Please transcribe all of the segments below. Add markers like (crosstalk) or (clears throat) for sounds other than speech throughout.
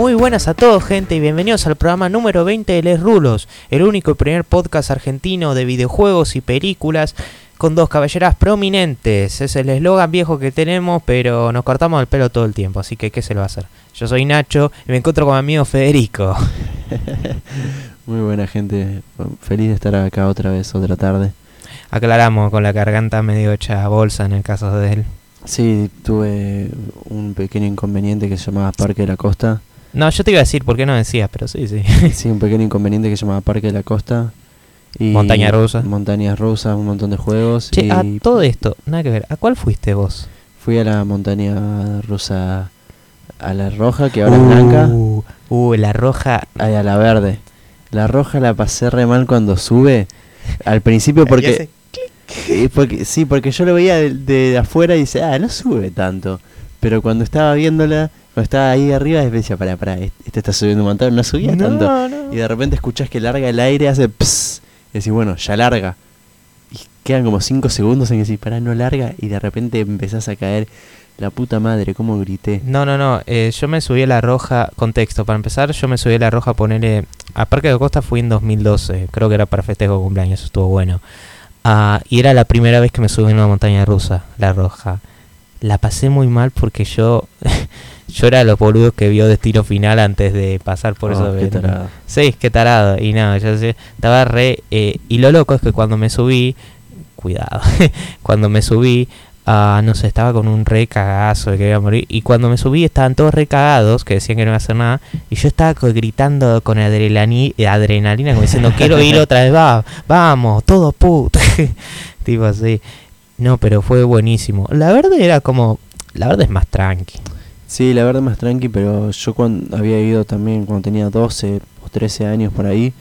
Muy buenas a todos gente y bienvenidos al programa número 20 de Les Rulos, el único y primer podcast argentino de videojuegos y películas con dos caballeras prominentes. Es el eslogan viejo que tenemos, pero nos cortamos el pelo todo el tiempo, así que ¿qué se lo va a hacer? Yo soy Nacho y me encuentro con mi amigo Federico. (laughs) Muy buena gente, feliz de estar acá otra vez, otra tarde. Aclaramos con la garganta medio hecha bolsa en el caso de él. Sí, tuve un pequeño inconveniente que se llamaba Parque de la Costa. No, yo te iba a decir por qué no decías, pero sí, sí. (laughs) sí, un pequeño inconveniente que se llamaba Parque de la Costa. Y Montaña rusa. Montañas rusas, un montón de juegos. Che, a todo esto, nada que ver. ¿A cuál fuiste vos? Fui a la montaña rusa, a la roja, que ahora es blanca. Uh, uh, la roja. Ay, a la verde. La roja la pasé re mal cuando sube. Al principio (laughs) porque... porque sí, porque yo lo veía de, afuera y dice, ah, no sube tanto. Pero cuando estaba viéndola, cuando estaba ahí arriba, decía, para, para, este está subiendo un montón, no subía tanto. Y de repente escuchás que larga el aire, hace pss, y decís, bueno, ya larga. Y quedan como 5 segundos en que decís, para, no larga, y de repente empezás a caer. La puta madre, cómo grité. No, no, no. Eh, yo me subí a la roja. Contexto, para empezar, yo me subí a la roja a ponerle. A Parque de Costa fui en 2012. Creo que era para festejo de cumpleaños. Estuvo bueno. Ah, y era la primera vez que me subí en una montaña rusa, la roja. La pasé muy mal porque yo. (laughs) yo era los boludos que vio Destino Final antes de pasar por eso. Oh, qué tarado. Sí, qué tarado. Y nada, yo sé, estaba re. Eh, y lo loco es que cuando me subí. Cuidado. (laughs) cuando me subí Ah, no sé, estaba con un re cagazo de que iba a morir. Y cuando me subí estaban todos re cagados, que decían que no iba a hacer nada. Y yo estaba gritando con adrenalina, como diciendo, quiero ir (laughs) otra vez, va, vamos, todo puto. (laughs) tipo así. No, pero fue buenísimo. La verde era como, la verde es más tranqui. Sí, la verde es más tranqui, pero yo cuando había ido también cuando tenía 12 o 13 años por ahí.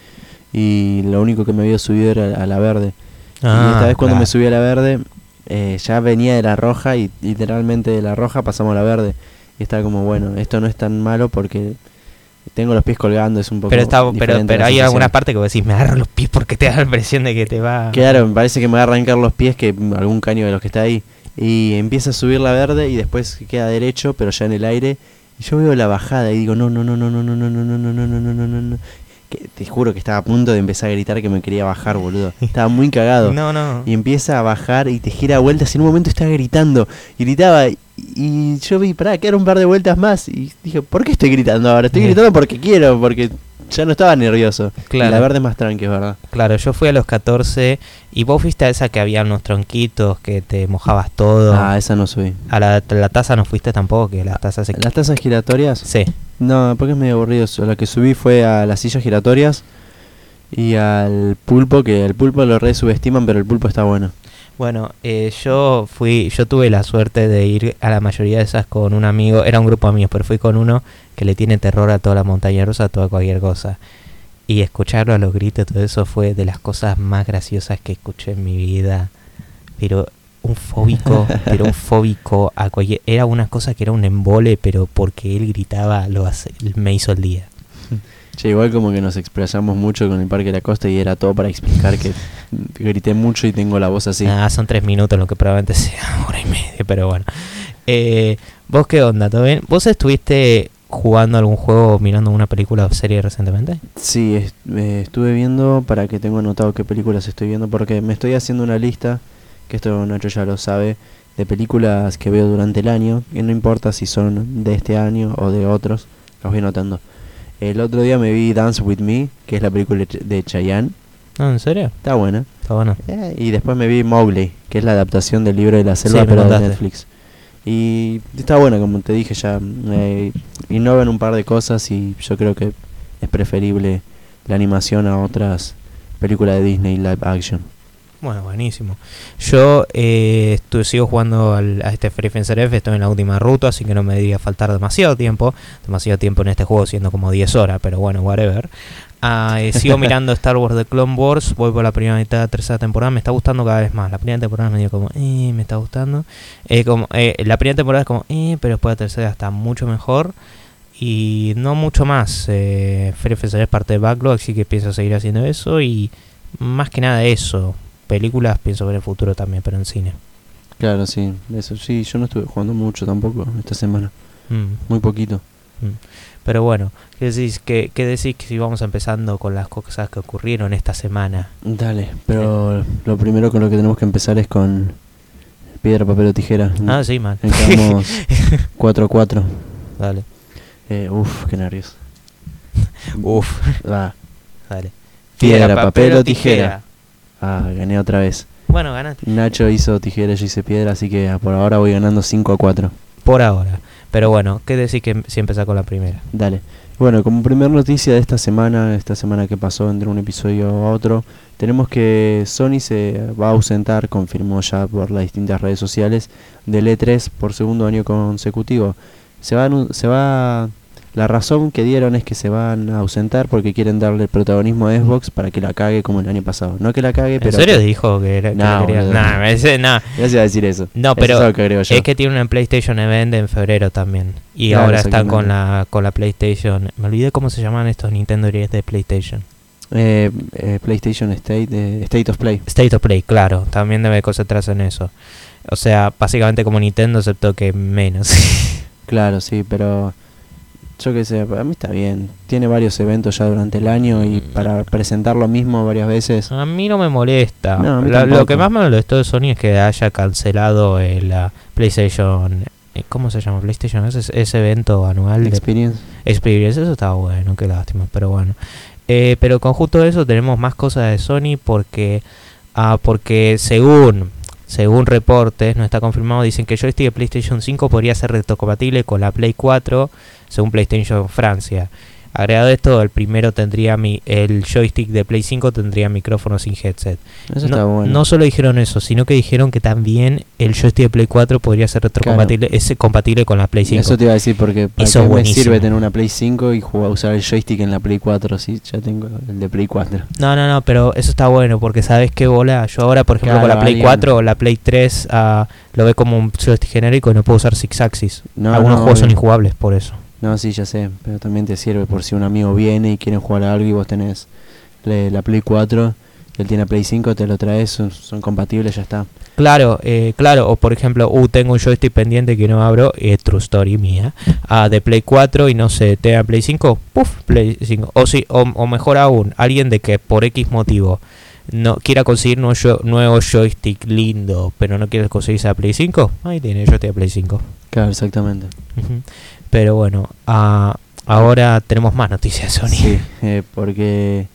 Y lo único que me había subido era a la verde. y ah, esta vez cuando me subí a la verde, eh, ya venía de la roja y literalmente de la roja pasamos a la verde. Y estaba como, bueno, esto no es tan malo porque tengo los pies colgando, es un poco. Pero, está, pero, pero hay alguna parte que vos decís, me agarro los pies porque te da la impresión de que te va. Claro, me parece que me va a arrancar los pies que algún caño de los que está ahí. Y empieza a subir la verde y después queda derecho, pero ya en el aire. Y yo veo la bajada y digo, no, no, no, no, no, no, no, no, no, no, no, no, no, no, no te juro que estaba a punto de empezar a gritar que me quería bajar, boludo. Estaba muy cagado. No, no. Y empieza a bajar y te gira vueltas. Y en un momento estaba gritando. Y gritaba. Y yo vi, pará, que era un par de vueltas más. Y dije, ¿por qué estoy gritando ahora? Estoy gritando porque quiero, porque ya no estaba nervioso. Claro. la verde es más tranqui, ¿verdad? Claro, yo fui a los 14 y vos fuiste a esa que había unos tronquitos que te mojabas todo. Ah, esa no subí. A la, la taza no fuiste tampoco, que las tazas... ¿Las tazas giratorias? Sí. No, porque es medio aburrido eso. La que subí fue a las sillas giratorias y al pulpo, que el pulpo lo re subestiman, pero el pulpo está bueno. Bueno, eh, yo fui, yo tuve la suerte de ir a la mayoría de esas con un amigo, era un grupo de amigos, pero fui con uno que le tiene terror a toda la montaña rusa, a toda cualquier cosa. Y escucharlo a los gritos, todo eso fue de las cosas más graciosas que escuché en mi vida. Pero un fóbico, (laughs) pero un fóbico a cualquier... Era una cosa que era un embole, pero porque él gritaba, lo hace, me hizo el día. Che, igual como que nos expresamos mucho con el Parque de la Costa y era todo para explicar que grité mucho y tengo la voz así. Ah, son tres minutos, lo que probablemente sea (laughs) hora y media, pero bueno. Eh, ¿Vos qué onda? ¿Todo bien? ¿Vos estuviste jugando algún juego o mirando una película o serie recientemente? Sí, eh, estuve viendo para que tengo anotado qué películas estoy viendo porque me estoy haciendo una lista, que esto Nacho ya lo sabe, de películas que veo durante el año, que no importa si son de este año o de otros, los voy anotando. El otro día me vi Dance With Me, que es la película de Chayanne. Ah, ¿en serio? Está buena. Está buena. Eh, y después me vi Mowgli, que es la adaptación del libro de la selva, pero de Netflix. Y está buena, como te dije ya. Eh, innovan un par de cosas y yo creo que es preferible la animación a otras películas de Disney live action. Bueno, buenísimo. Yo eh, sigo jugando al, a este Free Fencer F, estoy en la última ruta, así que no me diría faltar demasiado tiempo. Demasiado tiempo en este juego, siendo como 10 horas, pero bueno, whatever. Ah, eh, sigo (laughs) mirando Star Wars The Clone Wars, voy por la primera mitad de la tercera temporada, me está gustando cada vez más. La primera temporada me dio como, eh, me está gustando. Eh, como, eh, la primera temporada es como, eh, pero después la tercera está mucho mejor. Y no mucho más. Eh, Free Fencer es parte de Backlog, así que pienso seguir haciendo eso. Y más que nada eso películas pienso ver el futuro también, pero en cine. Claro, sí, eso sí, yo no estuve jugando mucho tampoco esta semana. Mm. Muy poquito. Mm. Pero bueno, ¿qué decís, qué, qué decís si vamos empezando con las cosas que ocurrieron esta semana? Dale, pero lo primero con lo que tenemos que empezar es con piedra, papel o tijera. Ah, sí, man. Entramos 4 a 4. Dale. Eh, uf, qué nervios. (laughs) Uf, Va. dale. Piedra, papel o tijera. Ah, gané otra vez. Bueno, ganaste. Nacho hizo tijera, yo hice piedra, así que por ahora voy ganando 5 a 4. Por ahora. Pero bueno, ¿qué decís que si empezás con la primera? Dale. Bueno, como primer noticia de esta semana, esta semana que pasó entre un episodio a otro, tenemos que Sony se va a ausentar, confirmó ya por las distintas redes sociales, del E3 por segundo año consecutivo. Se va, se va la razón que dieron es que se van a ausentar porque quieren darle el protagonismo a Xbox para que la cague como el año pasado. No que la cague, ¿En pero serio dijo que era que No, quería? boludo. Nah, dice- nah. va a decir eso. No, Eso pero es que. Es que tiene un PlayStation Event en febrero también. Y Claro, ahora están con la, con la PlayStation. Me olvidé cómo se llaman estos Nintendo Direct de PlayStation. Eh, eh, PlayStation State, eh, State of Play. State of Play, claro. También debe concentrarse en eso. O sea, básicamente como Nintendo, excepto que menos. (laughs) Claro, sí, pero yo qué sé, a mí está bien. Tiene varios eventos ya durante el año y Mm. para presentar lo mismo varias veces. a mí no me molesta. No, La- lo que más me molestó de Sony es que haya cancelado eh, la PlayStation. eh, ¿Cómo se llama? PlayStation ese, ese evento anual de Experience. Experience, eso estaba bueno, qué lástima, pero bueno. Eh, pero con justo eso tenemos más cosas de Sony porque, ah, porque según, según reportes, no está confirmado, dicen que el joystick de PlayStation 5 podría ser retrocompatible con la Play 4 según PlayStation Francia. Agregado esto, el primero tendría mi, el joystick de Play 5 tendría micrófono sin headset. Eso está no, bueno. no solo dijeron eso, sino que dijeron que también el joystick de Play 4 podría ser retrocompatible, es compatible con la Play 5. Eso te iba a decir porque para Eso qué me sirve tener una Play 5 y jugar, usar el joystick en la Play 4 si ya tengo el de Play 4. No, no, no, pero eso está bueno porque sabes qué bola. Yo ahora, por ejemplo, con la Claro, Play alguien- 4 o la Play 3 ah, lo ve como un joystick genérico y no puedo usar Six Axis. No, Algunos no, juegos son obvio. injugables por eso. No, sí, ya sé, pero también te sirve por si un amigo viene y quieren jugar a algo y vos tenés la Play 4, él tiene la Play 5, te lo traes, son, son compatibles, ya está. Claro, eh, claro, o por ejemplo, uh, tengo un joystick pendiente que no abro, eh, true story mía, ah, de Play 4 y no sé, te da Play 5, puff, Play 5. O, sí, o, o mejor aún, alguien de que por X motivo no quiera conseguir nuevo, nuevo joystick lindo, pero no quiere conseguirse a Play 5, ahí tiene joystick de Play 5. Claro, exactamente. Pero bueno, ah, ahora tenemos más noticias de Sony. Sí, eh, porque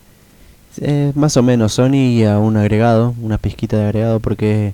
eh, más o menos Sony a un agregado, una pizquita de agregado, porque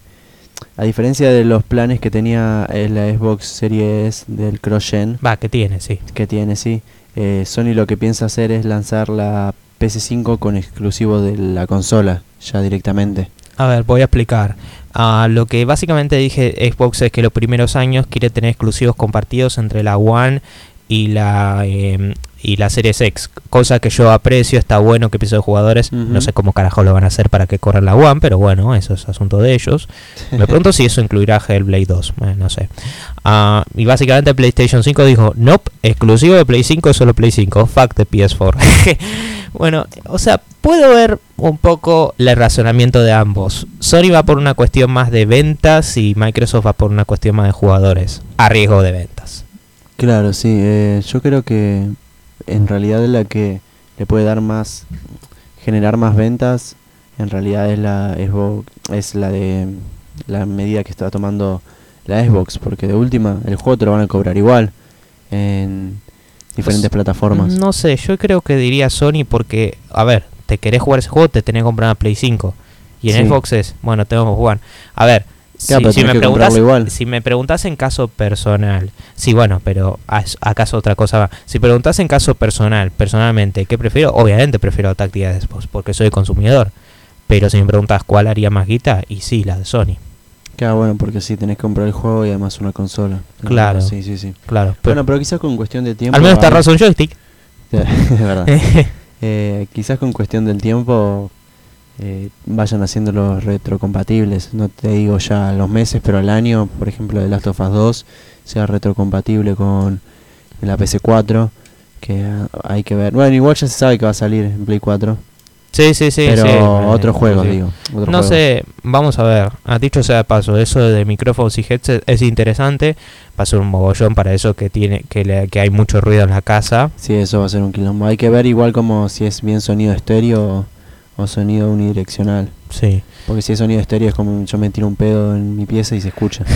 a diferencia de los planes que tenía eh, la Xbox Series del Cross-Gen, Va, que tiene, sí. que tiene, sí, eh, Sony lo que piensa hacer es lanzar la PS5 con exclusivo de la consola, ya directamente. A ver, voy a explicar. Ah, lo que básicamente dije Xbox es que los primeros años quiere tener exclusivos compartidos entre la One y la em, y la Series X, cosa que yo aprecio, está bueno que pienso de jugadores, no sé cómo carajo lo van a hacer para que corran la One, pero bueno, eso es asunto de ellos. Me pregunto si eso incluirá Hellblade 2, eh, no sé. Ah, y básicamente PlayStation 5 dijo, nope, exclusivo de Play 5 es solo Play 5, fuck de PS4. (laughs) (laughs) bueno, o sea, puedo ver un poco el razonamiento de ambos. Sony va por una cuestión más de ventas y Microsoft va por una cuestión más de jugadores, a riesgo de ventas. Claro, sí, eh, yo creo que en realidad la que le puede dar más, generar más ventas, en realidad es la Xbox, es la de la medida que está tomando la Xbox, porque de última el juego te lo van a cobrar igual diferentes Pues, plataformas. No sé, yo creo que diría Sony porque, a ver, te querés jugar ese juego, te tenés que comprar una Play 5. Y en Sí. Xbox es, bueno, tengo que jugar. A ver, si, Claro, si me preguntas, si me preguntas en caso personal, sí, bueno, pero as- acaso otra cosa va. Si preguntas en caso personal, personalmente, ¿qué prefiero? Obviamente prefiero táctica de Xbox porque soy consumidor. Pero si me preguntas cuál haría más guita, y sí, la de Sony. Claro, bueno, porque sí, tenés que comprar el juego y además una consola. Claro. Sí, sí, sí. Claro. Pero, Bueno, pero quizás con cuestión de tiempo... al menos te a- ahorras un joystick. (laughs) es verdad. (laughs) Eh, quizás con cuestión del tiempo eh, vayan haciendo los retrocompatibles. No te digo ya a los meses, pero al año, por ejemplo, de Last of Us 2 sea retrocompatible con la PC4. Que ah, hay que ver. Bueno, igual ya se sabe que va a salir en Play 4. Sí, sí, sí. pero sí, otros eh, juegos, sí. digo. otros No juegos. sé, vamos a ver. A dicho sea de paso, eso de micrófonos y headset es interesante. Va a ser un mogollón para eso que tiene que, le- que hay mucho ruido en la casa. Sí, eso va a ser un quilombo. Hay que ver igual como si es bien sonido estéreo o, o sonido unidireccional. Sí. Porque si es sonido estéreo es como yo me tiro un pedo en mi pieza y se escucha. (laughs)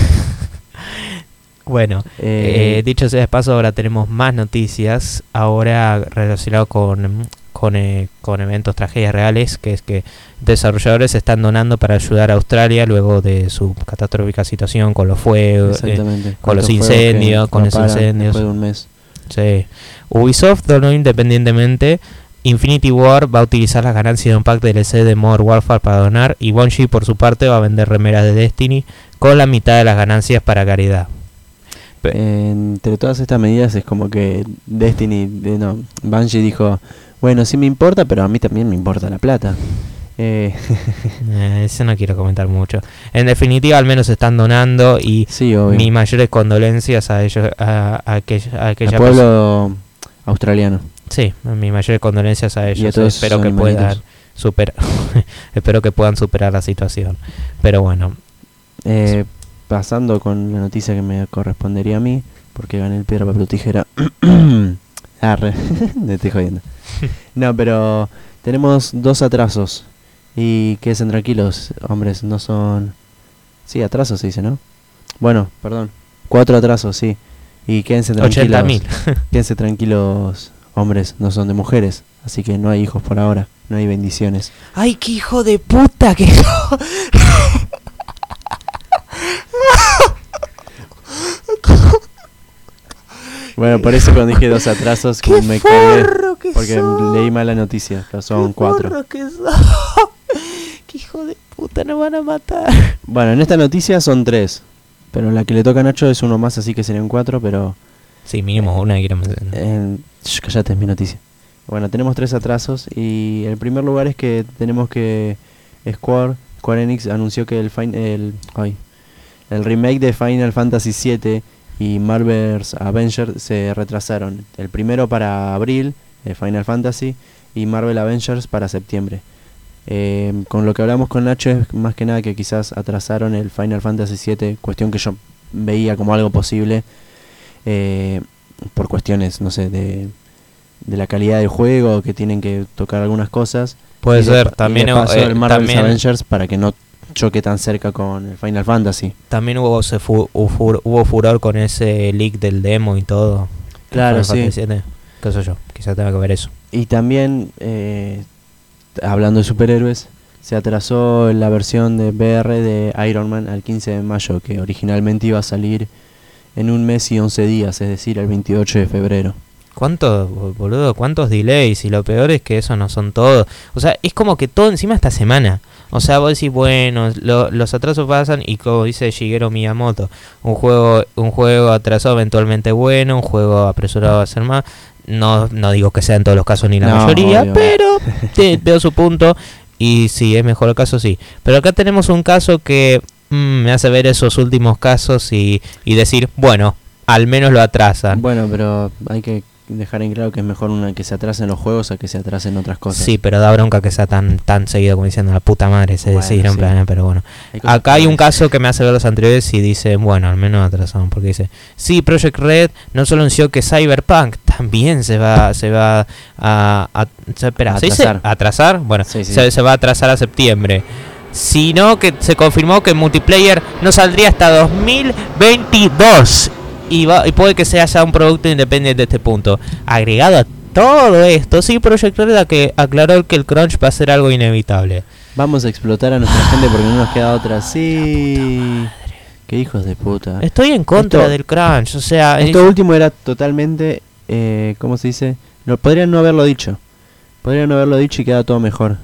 Bueno, Eh, eh, dicho sea de paso, ahora tenemos más noticias. Ahora relacionado con, con, eh, con eventos, tragedias reales, que es que desarrolladores están donando para ayudar a Australia luego de su catastrófica situación con los fuegos. eh, con los incendios, con no los incendios. De un mes. Sí. Ubisoft donó independientemente. Infinity War va a utilizar las ganancias de un pack DLC de Modern Warfare para donar. Y Bungie, por su parte, va a vender remeras de Destiny con la mitad de las ganancias para caridad. Entre todas estas medidas es como que Destiny, de, no, Bungie dijo, bueno, sí me importa, pero a mí también me importa la plata. Eh, (laughs) Eh, eso no quiero comentar mucho. En definitiva, al menos están donando. Y sí, mis mayores condolencias a ellos, a, a aquella, a aquella pueblo australiano. Sí, mis mayores condolencias a ellos. todos Espero que puedan superar. (laughs) espero que puedan superar la situación. Pero bueno, Eh, pasando con la noticia que me correspondería a mí, porque gané el piedra, papel tijera. (coughs) Arre, (laughs) me estoy jodiendo. (laughs) No, pero tenemos dos atrasos. Y quédense tranquilos, hombres, no son... Sí, atrasos se dice, ¿no? Bueno, perdón. Cuatro atrasos, sí. Y quédense tranquilos. 80.000. (laughs) Quédense tranquilos, hombres, no son de mujeres. Así que no hay hijos por ahora, no hay bendiciones. ¡Ay, qué hijo de puta que (laughs) Bueno, por eso cuando dije dos atrasos ¡Qué me cagué. Que Porque sos! leí mal la noticia, pero son ¡Qué cuatro. que sos! (laughs) ¡Qué hijo de puta nos van a matar! (laughs) Bueno, en esta noticia son tres. Pero la que le toca a Nacho es uno más, así que serían cuatro, pero... Sí, mínimo una quiero mencionar. Eh, callate, es mi noticia. Bueno, tenemos tres atrasos y el primer lugar es que tenemos que Square, Square Enix anunció que el, fin- el, ay, el remake de Final Fantasy VII y Marvel's Avengers se retrasaron. El primero para abril, eh, Final Fantasy, y Marvel Avengers para septiembre. Eh, con lo que hablamos con Nacho es más que nada que quizás atrasaron el Final Fantasy VII, cuestión que yo veía como algo posible eh, por cuestiones, no sé, de, de la calidad del juego, que tienen que tocar algunas cosas. Puede Y ser, también, hubo- eh, el Marvel's también, Avengers para que no choque tan cerca con el Final Fantasy. también hubo, se fu- hubo furor con ese leak del demo y todo. Claro, sí. ¿Qué sé yo? Quizá tenga que ver eso. Y también, eh, hablando de superhéroes, se atrasó la versión de VR de Iron Man al 15 de mayo, que originalmente iba a salir en un mes y 11 días, es decir, el 28 de febrero. ¿Cuántos, boludo? ¿Cuántos delays? Y lo peor es que eso no son todos. O sea, es como que todo encima esta semana. O sea, vos decís, bueno, lo- los atrasos pasan y como dice Shigeru Miyamoto, un juego, un juego atrasado eventualmente bueno, un juego apresurado va a ser más. No, no digo que sea en todos los casos ni la No, mayoría, obvio. pero (laughs) sí, veo su punto. Y si es mejor el caso, sí. Pero acá tenemos un caso que mm, me hace ver esos últimos casos y, y decir, bueno, al menos lo atrasan. Bueno, pero hay que dejar en claro que es mejor una que se atrasen los juegos a que se atrasen otras cosas. Sí, pero da bronca que sea tan tan seguido como diciendo la puta madre, se Bueno, en sí. pero bueno. Hay Acá hay un caso que me hace ver los anteriores y dice, bueno, al menos atrasaron, porque dice, sí, Project Red no solo anunció que Cyberpunk también se va se va a, a- atrasar. Bueno, Sí, sí. Se, se va a atrasar a septiembre. Sino que se confirmó que el multiplayer no saldría hasta 2022. Y, va, y puede que sea ya un producto independiente de este punto. Agregado a todo esto, sí, Project Red que aclaró que el crunch va a ser algo inevitable. Vamos a explotar a nuestra gente porque no nos queda otra. Sí. Qué hijos de puta. Estoy en contra Esto- del crunch, o sea, Esto es- último era totalmente, eh, ¿cómo se dice? No, podrían no haberlo dicho. Podrían no haberlo dicho y queda todo mejor.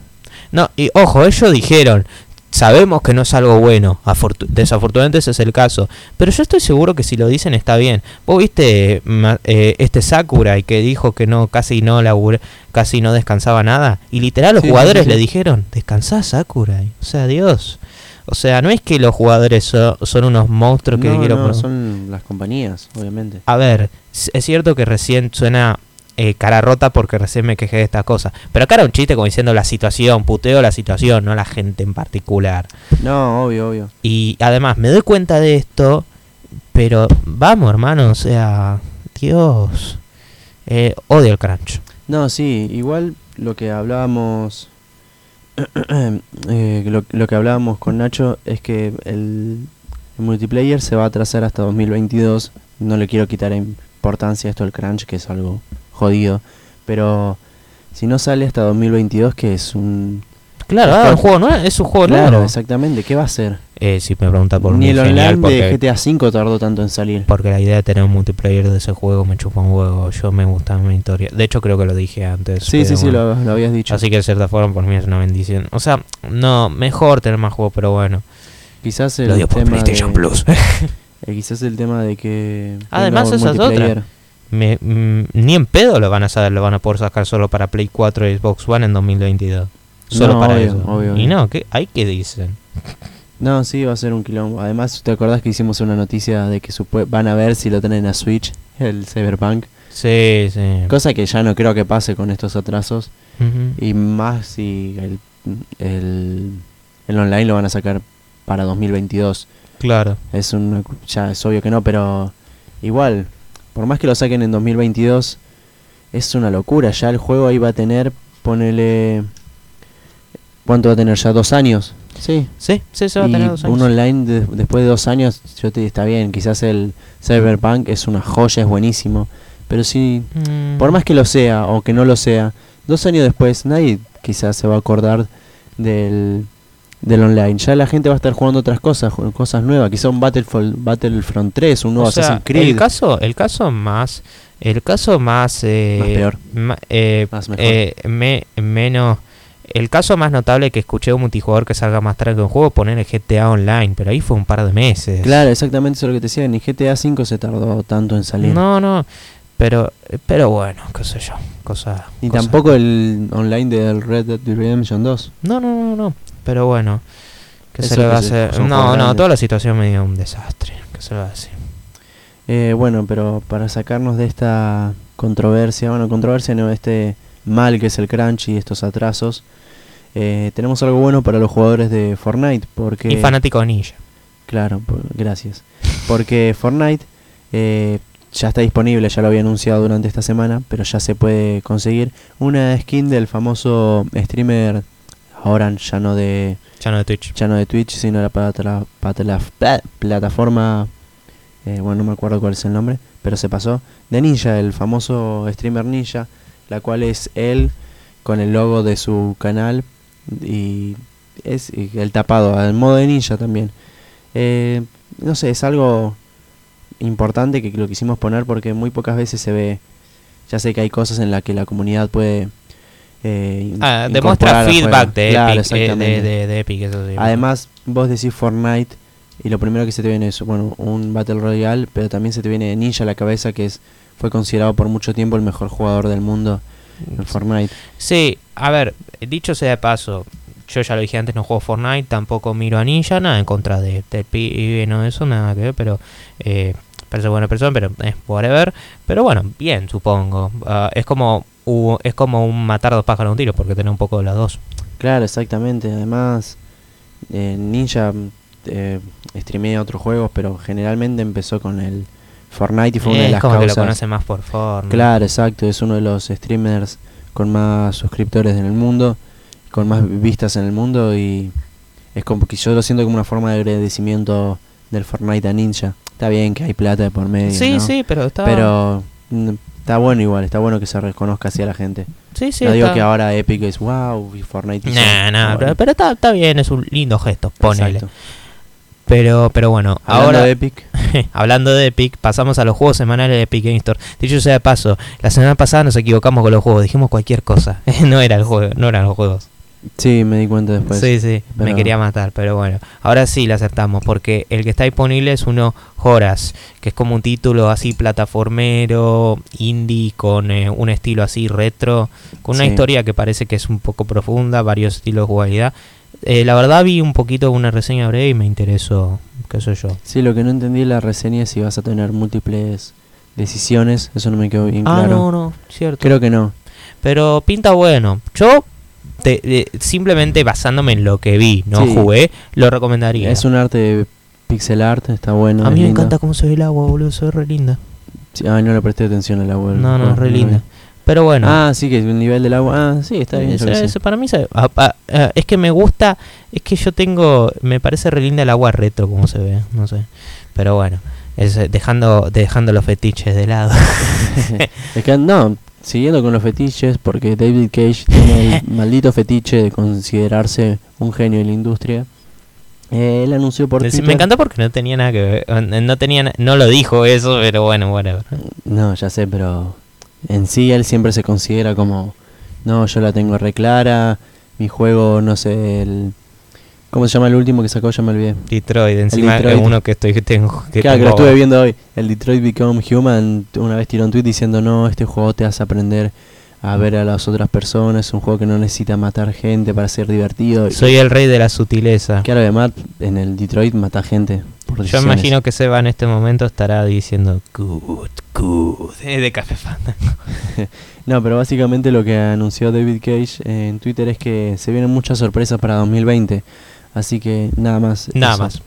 No, y ojo, ellos dijeron, sabemos que no es algo bueno, afortu- desafortunadamente ese es el caso, pero yo estoy seguro que si lo dicen está bien. Vos viste eh, este Sakurai que dijo que no casi no labura- casi no descansaba nada y literal los Sí, jugadores sí, sí. le dijeron, "Descansá Sakurai." O sea, Dios. O sea, no es que los jugadores so- son unos monstruos que no, quiero no, son las compañías, obviamente. A ver, es cierto que recién suena eh, cara rota porque recién me quejé de esta cosa. Pero acá era un chiste como diciendo la situación, puteo la situación, no la gente en particular. No, obvio, obvio. Y además me doy cuenta de esto, pero vamos hermano, o sea, Dios, eh, odio el crunch. No, sí, igual lo que hablábamos, (clears throat) eh, lo, lo que hablábamos con Nacho es que el, el multiplayer se va a atrasar hasta 2022. No le quiero quitar importancia a esto del crunch, que es algo jodido. Pero si no sale hasta 2022, que es un... Claro, Es ah, un juego nuevo, es un juego Claro, nuevo. exactamente. ¿Qué va a ser? Eh, si me pregunta por Ni el online de GTA V tardó tanto en salir. porque la idea de tener un multiplayer de ese juego me chupa un huevo. Yo me gusta mi historia. De hecho, creo que lo dije antes. Sí, sí, pero sí, bueno. lo, lo habías dicho. Así que de cierta forma por mí es una bendición. O sea, no, mejor tener más juegos, pero bueno. Quizás el Lo por tema PlayStation de, Plus. (laughs) eh, quizás el tema de que... Además, esa es otra. Me- mm, ni en pedo lo van a saber, lo van a poder sacar solo para Play 4 y Xbox One en 2022. Solo No, para obvio, eso. obvio, y no, ¿qué, ¿hay que dicen? (laughs) No, sí, va a ser un quilombo. Además, ¿te acordás que hicimos una noticia de que van a ver si lo tienen a Switch, el Cyberpunk? Sí, sí. Cosa que ya no creo que pase con estos atrasos. Y más si el, el, el online lo van a sacar para 2022. Claro. Es una, ya es obvio que no, pero igual, por más que lo saquen en 2022, es una locura. Ya el juego ahí va a tener, ponele... ¿Cuánto va a tener ya? ¿Dos años? Sí. Sí, sí, se va a tener dos años. un online de- después de dos años, yo te digo, está bien. Quizás el Cyberpunk es una joya, es buenísimo. Pero sí, Mm, por más que lo sea o que no lo sea, dos años después nadie quizás se va a acordar del, del online. Ya la gente va a estar jugando otras cosas, cosas nuevas. Quizá un Battlefront, Battlefront 3, un nuevo o sea, Assassin's Creed. El caso, el caso más, el caso más, eh, Más peor. ma- eh, Más mejor. eh, me- menos, el caso más notable que escuché un multijugador que salga más tarde que un juego poner el GTA Online, pero ahí fue un par de meses. Claro, exactamente eso es lo que te decía. Ni GTA 5 se tardó tanto en salir. No, no, pero, pero bueno, qué sé yo, cosa. Ni cosa- tampoco el online del Red Dead Redemption 2. No, no, no, no, pero bueno, que se le va a hacer. No, no, toda la situación me dio un desastre, que se le va a decir. Eh, bueno, pero para sacarnos de esta controversia, bueno, controversia no, este mal que es el crunch y estos atrasos, eh, tenemos algo bueno para los jugadores de Fortnite, porque... Y fanático Ninja. Claro, por- gracias. Porque Fortnite eh, ya está disponible, ya lo había anunciado durante esta semana, pero ya se puede conseguir una skin del famoso streamer, ahora ya no de Ya no de Twitch. ya no de Twitch, sino de la, pata- pata- la pla- plataforma, eh, bueno, no me acuerdo cuál es el nombre, pero se pasó, de Ninja, el famoso streamer Ninja, la cual es él con el logo de su canal y es y el tapado, al modo de Ninja también. Eh, no sé, es algo importante que lo quisimos poner porque muy pocas veces se ve, ya sé que hay cosas en las que la comunidad puede... eh, Ah, demuestra feedback de, Claro, Epic, eh, de, exactamente. de- de Epic, eso sí. Además, vos decís Fortnite y lo primero que se te viene es bueno, un Battle Royale, pero también se te viene Ninja a la cabeza, que es fue considerado por mucho tiempo el mejor jugador del mundo en Fortnite. Sí, a ver, dicho sea de paso, yo ya lo dije antes, no juego Fortnite, tampoco miro a Ninja, nada en contra de, del pibe, no eso, nada que ver, pero eh, parece buena persona, pero eh, whatever. Pero bueno, bien, supongo. Ah, es como es como un matar dos pájaros de un tiro, porque tiene un poco de las dos. Claro, exactamente. Además, eh, Ninja eh, streamea otros juegos, pero generalmente empezó con el Fortnite y fue una de las como que lo causas. conoce más por Fortnite. Claro, exacto. Es uno de los streamers con más suscriptores en el mundo, con más vistas en el mundo y es como que yo lo siento como una forma de agradecimiento del Fortnite a Ninja. Está bien que hay plata de por medio, Sí, ¿no? sí, pero está... Pero está bueno igual, está bueno que se reconozca así a la gente. sí, sí, no digo está- que ahora Epic es wow y Fortnite hizo- Nah, nah, pero, pero está, está bien, es un lindo gesto, ponele. exacto. Pero, pero bueno, Hablando ahora de Epic, (laughs) hablando de Epic, pasamos a los juegos semanales de Epic Game Store. Dicho sea de paso, la semana pasada nos equivocamos con los juegos, dijimos cualquier cosa. (laughs) no era el juego, no eran los juegos. Sí, me di cuenta después. sí, sí, me quería matar, pero bueno, ahora sí la acertamos, porque el que está disponible es uno Horas, que es como un título así plataformero, indie, con eh, un estilo así retro, con una Sí. historia que parece que es un poco profunda, varios estilos de jugabilidad. Eh, la verdad vi un poquito una reseña breve y me interesó, qué sé yo. Sí, lo que no entendí en la reseña es si vas a tener múltiples decisiones, eso no me quedó bien Ah, claro. no, no, cierto. Creo que no. Pero pinta bueno. Yo, te- simplemente basándome en lo que vi, no Sí. jugué, lo recomendaría. Es un arte de pixel art, está bueno. A mí me lindo. encanta cómo se ve el agua, boludo, se ve re linda. Sí, ay, no le presté atención al agua. No, no, juego, es re linda. Pero bueno. Ah, sí, que el nivel del agua. Ah, sí, está bien. ese para mí se- es que me gusta, es que yo tengo, me parece re linda el agua retro como se ve, no sé. Pero bueno, es, eh, dejando, dejando los fetiches de lado. (laughs) es que no, siguiendo con los fetiches, porque David Cage tiene el (laughs) maldito fetiche de considerarse un genio de la industria. Eh, él anunció por Twitter. me encantó porque no tenía nada que ver, eh, no tenía, no lo dijo eso, pero bueno, whatever. No, ya sé, pero en sí él siempre se considera como, no, yo la tengo re clara, mi juego, no sé, el... ¿Cómo se llama el último que sacó? Ya me olvidé. Detroit, encima es Detroit. uno que estoy que tengo que claro, que lo tengo- estuve viendo hoy. El Detroit Become Human una vez tiró un tweet diciendo, no, este juego te hace aprender a ver a las otras personas, es un juego que no necesita matar gente para ser divertido. Soy el rey de la sutileza. Claro, además en el Detroit mata gente. Por Yo decisiones. imagino que Seba en este momento estará diciendo good, good, (laughs) de Café Fandango. (laughs) No, pero básicamente lo que anunció David Cage en Twitter es que se vienen muchas sorpresas para 2020. Así que nada más. Nada eso. más.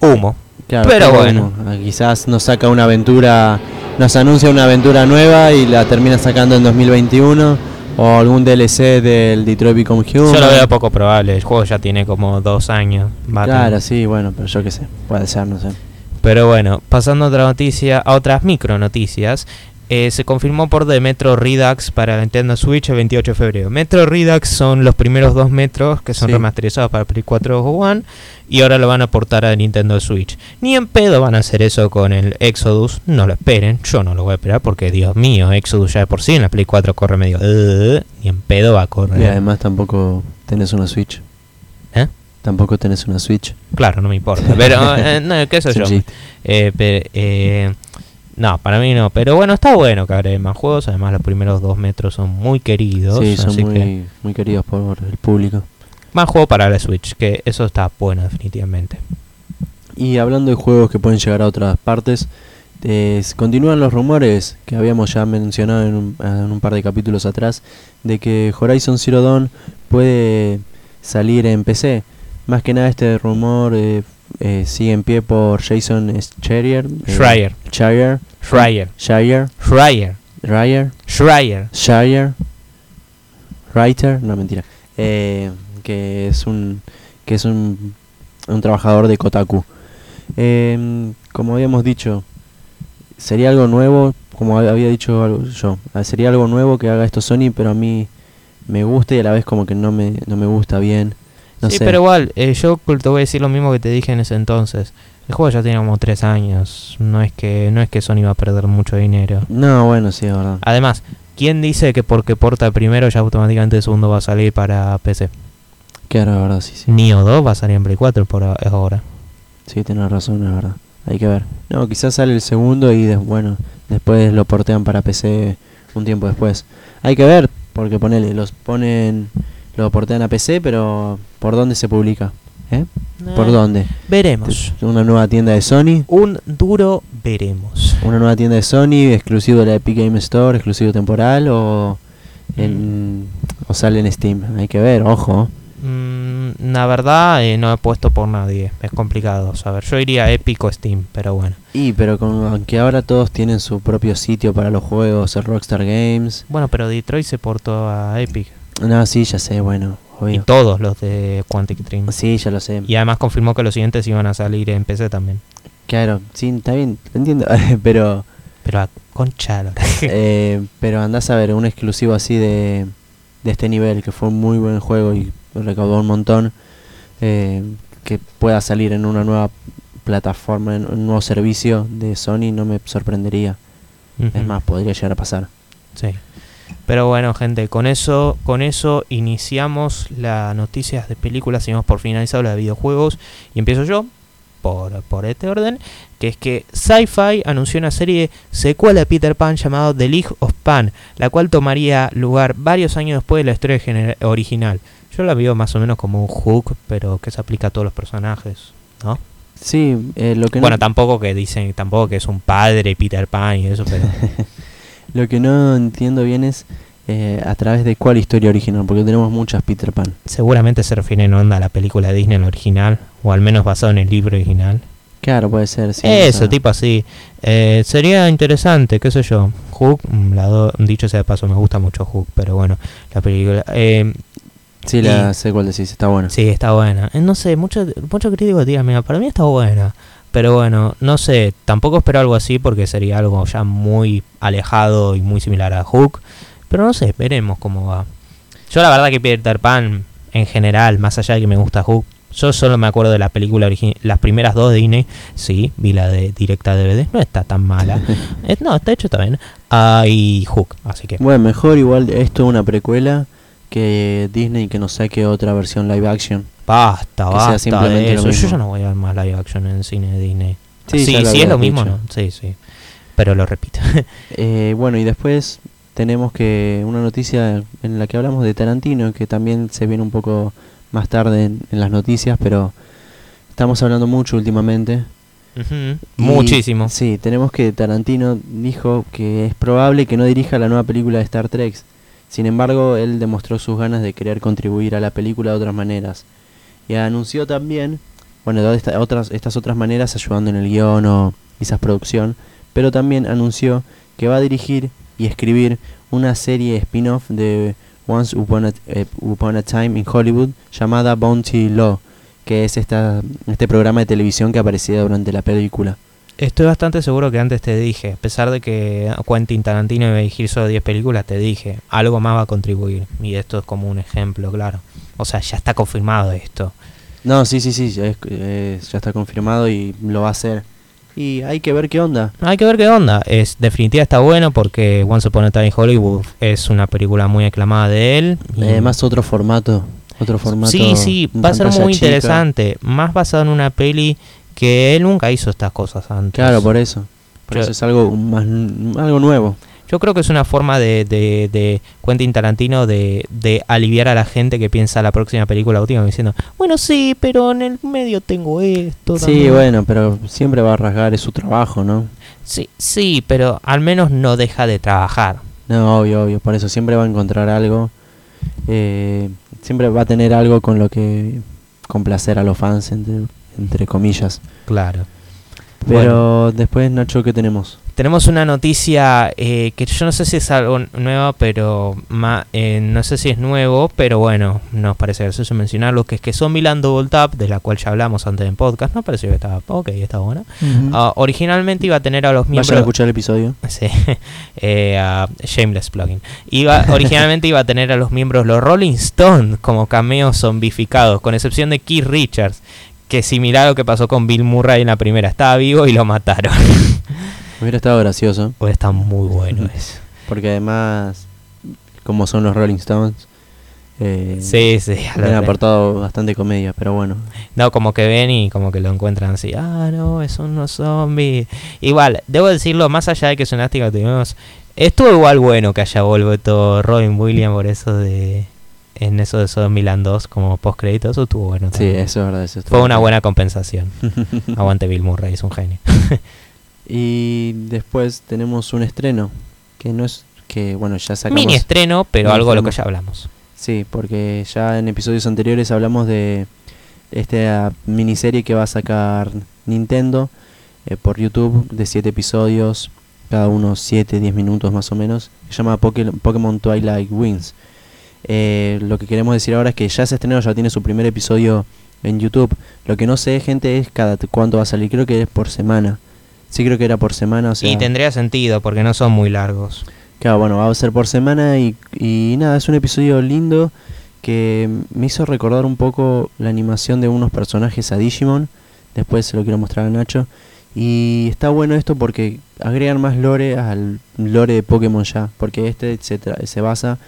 Humo. Claro, Pero bueno. ah, Quizás nos saca una aventura, nos anuncia una aventura nueva y la termina sacando en 2021. O algún DLC del Detroit Become Human. Yo lo veo poco probable. El juego ya tiene como dos años. Claro, sí, bueno, pero yo qué sé. Puede ser, no sé. Pero bueno, pasando a otra noticia, a otras micro noticias. Eh, se confirmó por The Metro Redux para la Nintendo Switch el 28 de febrero. Metro Redux son los primeros dos metros que son Sí. remasterizados para Play 4 o One y ahora lo van a portar a Nintendo Switch. Ni en pedo van a hacer eso con el Exodus, no lo esperen, yo no lo voy a esperar porque Dios mío, Exodus ya de por sí en la Play 4 corre medio... Ni en pedo va a correr. Y además tampoco tenés una Switch. ¿Eh? Tampoco tenés una Switch. Claro, no me importa. Pero, (laughs) eh, no, qué sé yo. Eh, eh, no, para mí no. Pero bueno, está bueno que agreguen más juegos. Además, los primeros dos metros son muy queridos. Sí, son así que muy, muy queridos por el público. más juego para la Switch, que eso está bueno definitivamente. Y hablando de juegos que pueden llegar a otras partes, eh, continúan los rumores que habíamos ya mencionado en un, en un par de capítulos atrás de que Horizon Zero Dawn puede salir en PC. Más que nada este rumor eh, eh, sigue en pie por Jason Schreier. eh, Schreier, Schreier. Schreier, Schreier. Schreier, Schreier. Schreier. Shire Writer, no mentira, eh, que es un que es un, un trabajador de Kotaku. Em, como habíamos dicho, sería algo nuevo, como hab- había dicho yo, ah, sería algo nuevo que haga esto Sony, pero a mí me gusta y a la vez como que no me no me gusta bien. No sí, sé. pero igual, eh, yo te voy a decir lo mismo que te dije en ese entonces. El juego ya tiene como tres años. No es que no es que Sony va a perder mucho dinero. No, bueno, sí, es verdad. Además, ¿quién dice que porque porta el primero ya automáticamente el segundo va a salir para PC? Claro, verdad, sí, sí. Nioh 2 va a salir en Play 4 por ahora. Sí, tenés razón, es verdad. Hay que ver. No, quizás sale el segundo y des- bueno, después lo portean para PC un tiempo después. Hay que ver, porque ponele, los ponen, lo portean a PC, pero ¿por dónde se publica? ¿Eh? ¿Por dónde? Veremos. ¿Una nueva tienda de Sony? Un duro veremos. ¿Una nueva tienda de Sony exclusivo de la Epic Game Store, exclusivo temporal o en, o sale en Steam? Hay que ver, ojo. Mm, la verdad, eh, no he puesto por nadie. Es complicado saber. Yo iría Epic o Steam, pero bueno. Y pero con, aunque ahora todos tienen su propio sitio para los juegos, el Rockstar Games. Bueno, pero Detroit se portó a Epic. No, sí, ya sé, bueno, Y todos los de Quantic Dream. Sí, ya lo sé. Y además confirmó que los siguientes iban a salir en PC también. Claro, sí, está bien, lo entiendo. (laughs) pero Pero a concha (laughs) eh, pero andás a ver un exclusivo así de, de este nivel, que fue un muy buen juego y recaudó un montón, eh, que pueda salir en una nueva plataforma, en un nuevo servicio de Sony, no me sorprendería. Es más, podría llegar a pasar. Sí. Pero bueno, gente, con eso, con eso iniciamos las noticias de películas y hemos por finalizado la de videojuegos. Y empiezo yo, por, por este orden, que es que Sci-Fi anunció una serie secuela de Peter Pan llamado The League of Pan, la cual tomaría lugar varios años después de la historia original. Yo la veo más o menos como un hook, pero que se aplica a todos los personajes, ¿no? Sí, eh, lo que bueno, tampoco que dicen, tampoco que es un padre Peter Pan y eso, pero... (laughs) lo que no entiendo bien es eh, a través de cuál historia original, porque tenemos muchas Peter Pan. Seguramente se refiere en onda a la película de Disney, la original, o al menos basado en el libro original. Claro, puede ser, sí. Eso, tipo así. Eh, sería interesante, qué sé yo. Hook, mm, la dicho sea de paso, me gusta mucho Hook, pero bueno, la película... Eh, sí, la sé cuál decís, está buena. Sí, está buena. Eh, no sé, muchos mucho críticos digan, mira, para mí está buena. Pero bueno, no sé, tampoco espero algo así porque sería algo ya muy alejado y muy similar a Hook. Pero no sé, veremos cómo va. Yo la verdad que Peter Pan, en general, más allá de que me gusta Hook, yo solo me acuerdo de la película original, las primeras dos de Disney, sí, vi la de directa DVD, no está tan mala. (laughs) Eh, no, está hecho también. Ah, y Hook, así que. Bueno, mejor igual esto es una precuela que Disney que nos saque otra versión live action. Basta, basta de eso. Yo ya no voy a ver más live action en cine de Disney. Sí, sí, es lo mismo, ¿no? Sí, sí. Pero lo repito. (laughs) eh, bueno, y después tenemos que una noticia en la que hablamos de Tarantino, que también se viene un poco más tarde en, las noticias, pero estamos hablando mucho últimamente. Muchísimo. Sí, tenemos que Tarantino dijo que es probable que no dirija la nueva película de Star Trek. Sin embargo, él demostró sus ganas de querer contribuir a la película de otras maneras. Y anunció también, bueno, de otras, estas otras maneras ayudando en el guion o quizás producción, pero también anunció que va a dirigir y escribir una serie spin-off de Once eh, Upon a, Time in Hollywood llamada Bounty Law, que es esta, este programa de televisión que aparecía durante la película. Estoy bastante seguro que antes te dije, a pesar de que Quentin Tarantino iba a dirigir solo 10 películas, te dije, algo más va a contribuir. Y esto es como un ejemplo, claro. O sea, ya está confirmado esto. No, sí, sí, sí, ya, ya está confirmado y lo va a hacer. Y hay que ver qué onda. Hay que ver qué onda. Es definitiva está bueno porque Once Upon a Time in Hollywood es una película muy aclamada de él. Además otro formato, otro formato. Sí, sí, va a ser muy interesante. Más basado en una peli que él nunca hizo estas cosas antes. Claro, por eso. Por eso es algo más algo nuevo. Yo creo que es una forma de, de, de Quentin Tarantino de, de, aliviar a la gente que piensa la próxima película última diciendo, bueno, sí, pero en el medio tengo esto. Sí, bueno, pero siempre va a rasgar, es su trabajo, ¿no? Sí, sí, pero al menos no deja de trabajar. No, obvio, obvio, por eso siempre va a encontrar algo. Eh, siempre va a tener algo con lo que complacer a los fans, entre, entre comillas. Claro. Pero después, Nacho, ¿qué tenemos? Tenemos una noticia eh, que yo no sé si es algo nuevo, pero eh, no sé si es nuevo, pero bueno, nos parece gracioso mencionarlo, que es que Zombieland Double Tap, de la cual ya hablamos antes en podcast, no pareció que estaba, ok, está buena. Ah, originalmente iba a tener a los miembros... Vayan a escuchar el episodio. (laughs) Sí, eh, Shameless Plugin. Iba, (laughs) originalmente iba a tener a los miembros los Rolling Stones como cameos zombificados, con excepción de Keith Richards, que similar a lo que pasó con Bill Murray en la primera, estaba vivo y lo mataron. (laughs) Hubiera estado gracioso. Hubiera estado muy bueno eso. Porque además, como son los Rolling Stones, eh, sí, sí. han aportado bastante comedia, pero bueno. No, como que ven y como que lo encuentran así. Ah, no, son unos zombies. Igual, debo decirlo, más allá de que es una que tuvimos, estuvo igual bueno que haya vuelto Robin Williams por eso de. En eso de Zombieland 2 como post crédito, eso estuvo bueno. Sí, eso es verdad. Eso Fue una buena compensación. (laughs) Aguante Bill Murray, es un genio. Y después tenemos un estreno, que no es que, bueno, ya sacamos... Mini estreno, pero algo de lo que ya hablamos. Sí, porque ya en episodios anteriores hablamos de esta miniserie que va a sacar Nintendo eh, por YouTube de 7 episodios, cada uno 7, 10 minutos más o menos, se llama Pokémon Twilight Wings. Eh, lo que queremos decir ahora es que ya se estrenó, ya tiene su primer episodio en YouTube. Lo que no sé, gente, es cada cuánto va a salir. Creo que es por semana. Sí, creo que era por semana. O sea, y tendría sentido, porque no son muy largos. Claro, bueno, va a ser por semana y, y nada, es un episodio lindo que me hizo recordar un poco la animación de unos personajes a Digimon. Después se lo quiero mostrar a Nacho. Y está bueno esto porque agregan más lore al lore de Pokémon ya. Porque este se, se basa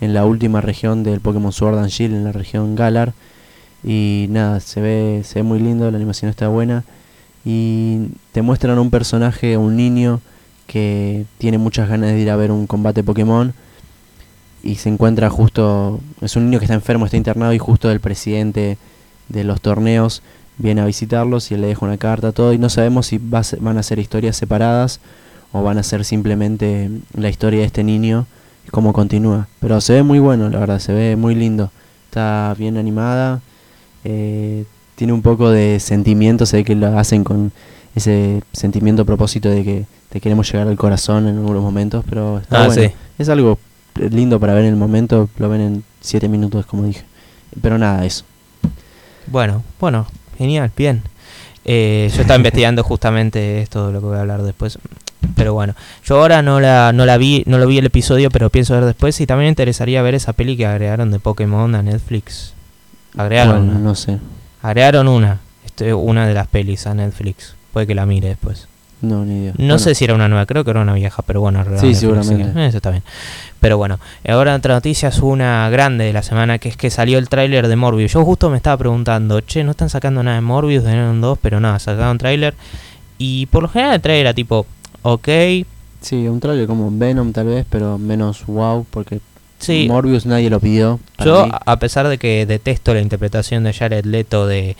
en la última región del Pokémon Sword and Shield, en la región Galar. Y nada, se ve, se ve muy lindo, la animación está buena. Y te muestran un personaje, un niño que tiene muchas ganas de ir a ver un combate Pokémon. Y se encuentra justo, es un niño que está enfermo, está internado y justo el presidente de los torneos viene a visitarlos y él le deja una carta, todo, y no sabemos si va van a ser historias separadas o van a ser simplemente la historia de este niño cómo continúa. Pero se ve muy bueno, la verdad, se ve muy lindo. Está bien animada, eh, tiene un poco de sentimiento, se ve que lo hacen con ese sentimiento a propósito de que te queremos llegar al corazón en algunos momentos, pero está ah, bueno. Es algo lindo para ver en el momento, lo ven en 7 minutos, como dije. Pero nada, eso. Bueno, bueno, genial, bien. Eh, yo estaba investigando justamente esto de lo que voy a hablar después. Pero bueno, yo ahora no la, no la vi, no lo vi el episodio, pero pienso ver después. Y también me interesaría ver esa peli que agregaron de Pokémon a Netflix. Agregaron. no sé. Agregaron una, este, una de las pelis a Netflix. Puede que la mire después. No, ni idea. No sé si era una nueva, creo que era una vieja, pero bueno, Sí, seguramente. eso está bien. Pero bueno, ahora otra noticia es una grande de la semana, que es que salió el tráiler de Morbius. Yo justo me estaba preguntando, che, no están sacando nada de Morbius de Venom 2, pero nada, sacaron tráiler. Y por lo general el tráiler era tipo, ok. Sí, un tráiler como Venom tal vez, pero menos wow, porque Morbius nadie lo pidió. Yo, a pesar de que detesto la interpretación de Jared Leto de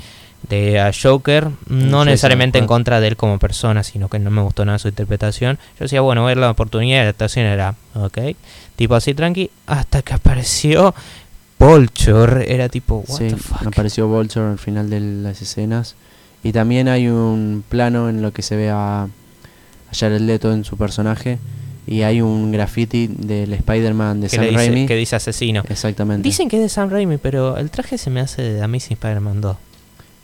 de Joker, no necesariamente en contra de él como persona, sino que no me gustó nada su interpretación. Yo decía, bueno, ver la oportunidad de adaptación era, ok, tipo así tranqui, hasta que apareció Vulture, era tipo, what the fuck? apareció Vulture al final de las escenas. Y también hay un plano en lo que se ve a, a Jared Leto en su personaje. Y hay un graffiti del Spider-Man de Sam Raimi. Que dice asesino. Exactamente. Dicen que es de Sam Raimi, pero el traje se me hace de Amazing Spider-Man 2.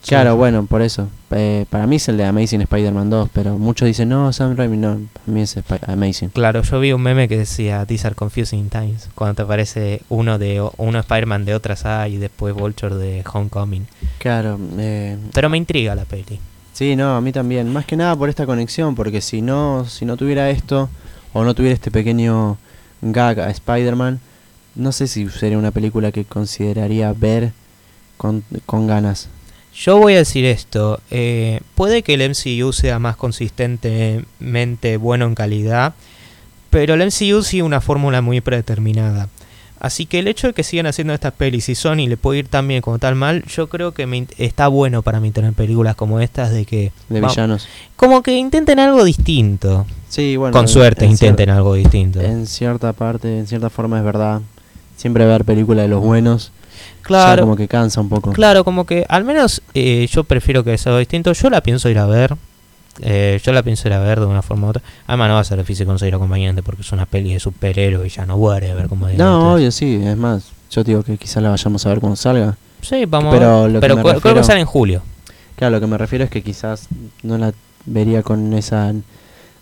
Claro, bueno, por eso. Eh, para mí es el de Amazing Spider-Man 2, pero muchos dicen, no, Sam Raimi, no, para mí es Amazing. Claro, yo vi un meme que decía, These are confusing times, cuando te aparece uno de uno Spider-Man de otra saga y después Vulture de Homecoming. Claro. Eh, pero me intriga la peli. Sí, no, a mí también. Más que nada por esta conexión, porque si no, si no tuviera esto, o no tuviera este pequeño gag a Spider-Man, no sé si sería una película que consideraría ver con, con ganas. Yo voy a decir esto, eh, puede que el MCU sea más consistentemente bueno en calidad, pero el MCU sigue una fórmula muy predeterminada. Así que el hecho de que sigan haciendo estas pelis y Sony le puede ir tan bien como tal mal, yo creo que está bueno para mí tener películas como estas de que... De villanos. Como que intenten algo distinto. Sí, bueno. Con suerte intenten algo distinto. En cierta parte, en cierta forma es verdad. Siempre ver películas de los buenos Claro. como que cansa un poco. Claro, como que al menos eh, yo prefiero que sea distinto. Yo la pienso ir a ver. Eh, yo la pienso ir a ver de una forma u otra. Además, no va a ser difícil conseguir acompañante porque es una peli de superhéroes y ya no vuelve a ver cómo No, obvio, sí. Es más, yo digo que quizás la vayamos a ver cuando salga. Sí, vamos pero a ver. Pero creo que sale en julio. Claro, lo que me refiero es que quizás no la vería con esa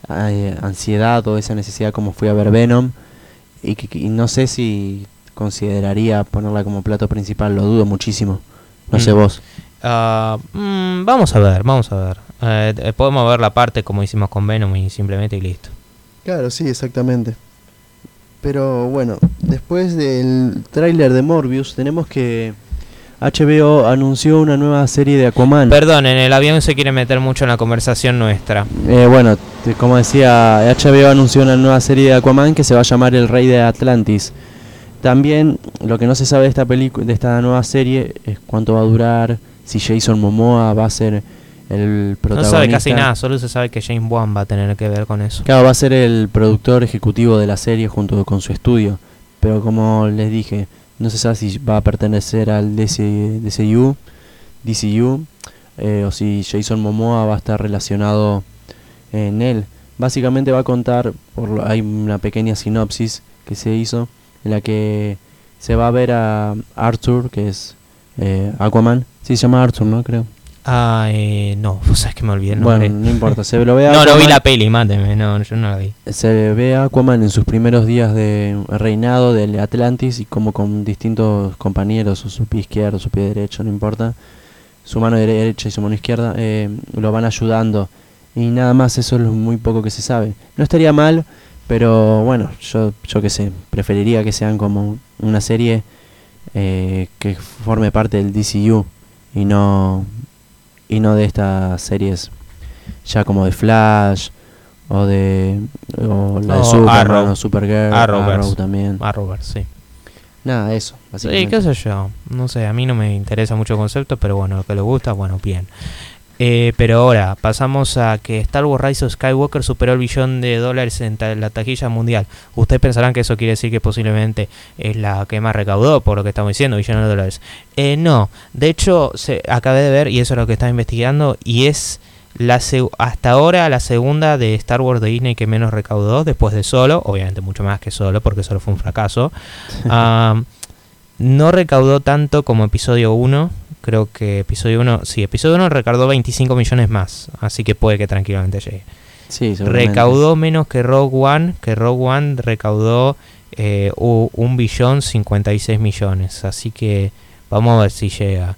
eh, ansiedad o esa necesidad como fui a ver Venom. Y, que, y no sé si consideraría ponerla como plato principal, lo dudo muchísimo. No sé mm. vos. Ah, mm, vamos a ver, vamos a ver. Eh, eh, podemos ver la parte como hicimos con Venom y simplemente y listo. Claro, sí, exactamente. Pero bueno, después del tráiler de Morbius tenemos que HBO anunció una nueva serie de Aquaman. Perdón, en el avión se quiere meter mucho en la conversación nuestra. Eh, bueno, como decía, HBO anunció una nueva serie de Aquaman que se va a llamar El Rey de Atlantis. También lo que no se sabe de esta película, de esta nueva serie, es cuánto va a durar, si Jason Momoa va a ser el protagonista. No se sabe casi nada, solo se sabe que James Wan va a tener que ver con eso. Claro, va a ser el productor ejecutivo de la serie junto con su estudio. Pero como les dije, no se sabe si va a pertenecer al DC, DCU, DCU eh, o si Jason Momoa va a estar relacionado en él. Básicamente va a contar, por hay una pequeña sinopsis que se hizo en la que se va a ver a Arthur, que es eh, Aquaman. Sí, se llama Arthur, ¿no? Creo. Ah, eh, no, (laughs) vos sabés que me olvidé Bueno, no importa, se lo ve a No, no vi la peli, máteme, no, yo no la vi. Se ve a Aquaman en sus primeros días de reinado del Atlantis y como con distintos compañeros, su pie izquierdo, su pie derecho, no importa, su mano derecha y su mano izquierda, eh, lo van ayudando. Y nada más, eso es muy poco que se sabe. No estaría mal pero bueno, yo, yo qué sé, preferiría que sean como una serie eh, que forme parte del DCU y no, y no de estas series ya como de Flash o de o la de Superman o Supergirl, Arrow también. Arrowverse, sí. Nada, eso, Sí, qué sé yo. No sé, a mí no me interesa mucho el concepto, pero bueno, lo que le gusta, bueno, bien. Eh, pero ahora pasamos a que Star Wars Rise of Skywalker superó el billón de dólares en ta- la taquilla mundial. Ustedes pensarán que eso quiere decir que posiblemente es la que más recaudó, por lo que estamos diciendo, billones de dólares. Eh, no, de hecho, se, acabé de ver, y eso es lo que estaba investigando, y es la hasta ahora la segunda de Star Wars de Disney que menos recaudó, después de Solo, obviamente mucho más que Solo, porque Solo fue un fracaso. Am, (laughs) no recaudó tanto como episodio 1. Creo que episodio 1, sí, episodio 1 recaudó 25 millones más, así que puede que tranquilamente llegue. Sí. Recaudó menos que Rogue One, que Rogue One recaudó eh, un billón 56 millones, así que vamos a ver si llega.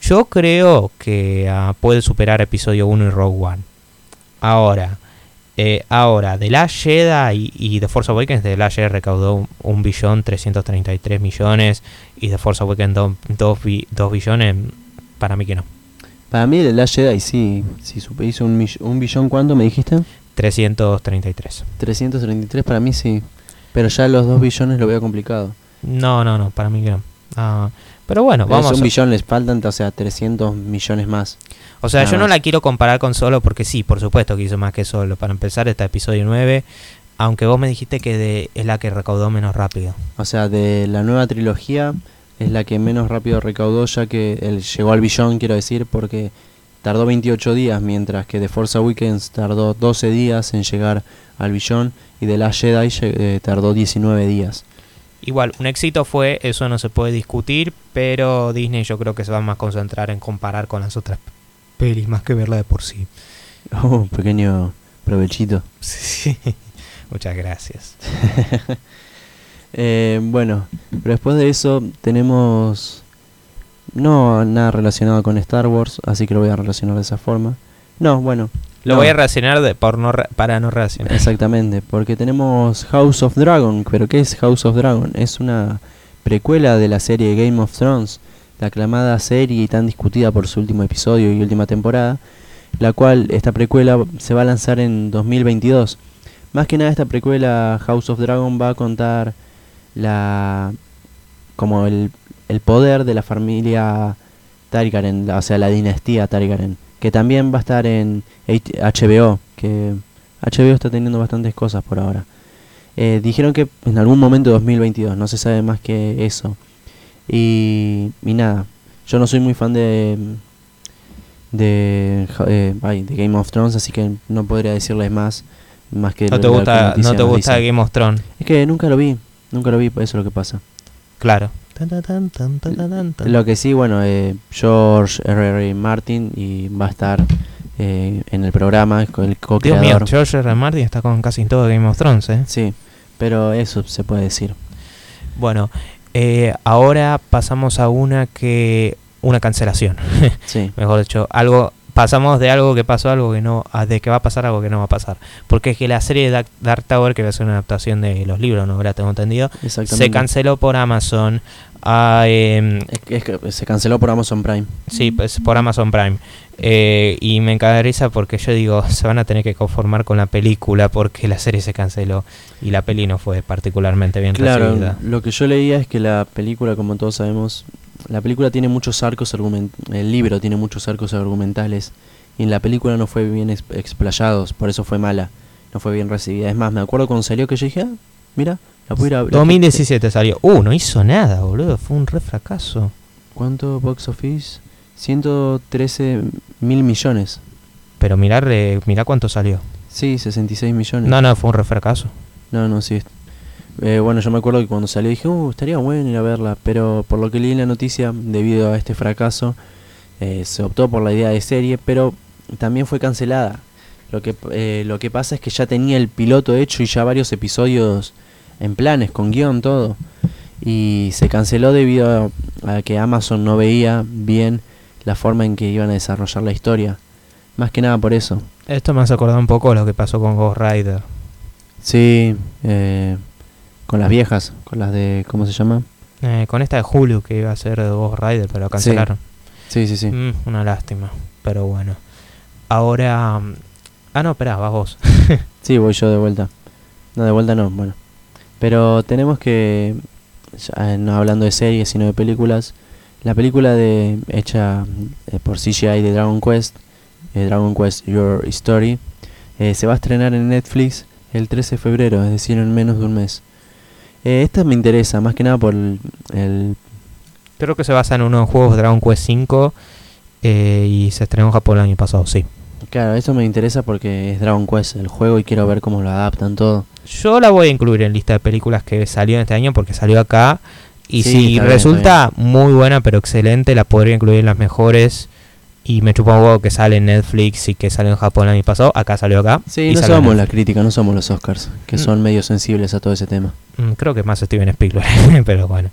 Yo creo que ah, puede superar episodio 1 y Rogue One. Ahora, eh, ahora, The Last Jedi y, y The Force Awakens, The Last Jedi recaudó un, un billón 333 millones y The Force Awakens 2 billones, para mí que no. Para mí el Last Jedi sí, sí supe, hizo un, un billón, ¿cuánto me dijiste? 333. 333 para mí sí, pero ya los dos billones lo veo complicado. No, no, no, para mí que no. Ah, pero bueno, Pero vamos es un a- billón les faltan, o sea, 300 millones más. O sea, nada yo no más. la quiero comparar con Solo porque sí, por supuesto que hizo más que Solo. Para empezar, está episodio 9. Aunque vos me dijiste que de- es la que recaudó menos rápido. O sea, de la nueva trilogía es la que menos rápido recaudó, ya que él llegó al billón, quiero decir, porque tardó 28 días, mientras que The Force Awakens tardó 12 días en llegar al billón y The Last Jedi eh, tardó 19 días. Igual, un éxito fue, eso no se puede discutir, pero Disney yo creo que se va más a concentrar en comparar con las otras pelis más que verla de por sí. (laughs) Oh, pequeño provechito. (laughs) Sí. Muchas gracias. (laughs) Eh, bueno, pero después de eso tenemos no nada relacionado con Star Wars, así que lo voy a relacionar de esa forma. No, bueno, Lo No. voy a relacionar de, por no, para no relacionar. exactamente, porque tenemos House of Dragon, pero ¿qué es House of Dragon? Es una precuela de la serie Game of Thrones, la aclamada serie y tan discutida por su último episodio y última temporada, la cual esta precuela se va a lanzar en 2022. Más que nada esta precuela House of Dragon va a contar la como el, el poder de la familia Targaryen, o sea, la dinastía Targaryen, que también va a estar en HBO, que HBO está teniendo bastantes cosas por ahora. Eh, dijeron que en algún momento de 2022, no se sabe más que eso. Y, y nada, yo no soy muy fan de de, eh, ay, de Game of Thrones, así que no podría decirles más más que No te gusta, no te gusta. Game of Thrones. Es que nunca lo vi, nunca lo vi, eso es lo que pasa. Claro. Lo que sí, bueno, eh, George R. R. Martin y va a estar eh, en el programa con el Dios mío, co-creador. George R. R. Martin está con casi todo Game of Thrones, ¿eh? Sí, pero eso se puede decir. Bueno, eh, ahora pasamos a una que... Una cancelación. (laughs) Sí, Mejor dicho, algo... Pasamos de algo que pasó a algo que no... a de que va a pasar a algo que no va a pasar. Porque es que la serie de Dark, Tower, que va a ser una adaptación de los libros, ¿no? Ahora tengo entendido. Se canceló por Amazon. Em, Es que- es que se canceló por Amazon Prime. Sí, pues por Amazon Prime. Eh, y me encanta porque yo digo, (laughs) se van a tener que conformar con la película porque la serie se canceló y la peli no fue particularmente bien Claro, recibida. lo que yo leía es que la película, como todos sabemos, la película tiene muchos arcos argument el libro tiene muchos arcos argumentales y en la película no fue bien ex- explayados, por eso fue mala, no fue bien recibida. Es más, me acuerdo cuando salió que yo dije, ah, mira, la puedo ir a ver. 2017 salió. Uh, no hizo nada, boludo. Fue un re fracaso. ¿Cuánto box office? 113 mil millones. Pero mirar, mirá cuánto salió. Sí, 66 millones. No, no, fue un re fracaso. No, no, sí. Eh, bueno, yo me acuerdo que cuando salió dije, uh, estaría bueno ir a verla, pero por lo que leí en la noticia, debido a este fracaso, eh, se optó por la idea de serie, pero también fue cancelada. Lo que, eh, lo que pasa es que ya tenía el piloto hecho y ya varios episodios en planes, con guion, todo. Y se canceló debido a, a que Amazon no veía bien la forma en que iban a desarrollar la historia. Más que nada por eso. Esto me hace acordar un poco lo que pasó con Ghost Rider. Sí, eh, con las viejas, con las de, ¿cómo se llama? Eh, con esta de Hulu que iba a ser de Ghost Rider, pero cancelaron. Sí, sí, sí. Mm, una lástima, pero bueno. Ahora... mm, Ah, no, espera, vas vos. (laughs) Sí, voy yo de vuelta. No, de vuelta no, bueno. Pero tenemos que no hablando de series, sino de películas, la película de hecha por CGI de Dragon Quest, Dragon Quest Your Story, se va a estrenar en Netflix el 13 de febrero, es decir, en menos de un mes. esta me interesa, más que nada por el, Creo que se basa en unos juegos Dragon Quest 5 y se estrenó en Japón el año pasado, sí. Claro, eso me interesa porque es Dragon Quest el juego y quiero ver cómo lo adaptan todo. Yo la voy a incluir en lista de películas que salió este año porque salió acá. Y si resulta muy buena pero excelente, la podría incluir en las mejores. Y me chupa un huevo que sale en Netflix y que salió en Japón el año pasado. Acá salió acá. Sí, no somos la crítica, no somos los Oscars, que mm. son medio sensibles a todo ese tema. Mm, creo que más Steven Spielberg, (laughs) pero bueno.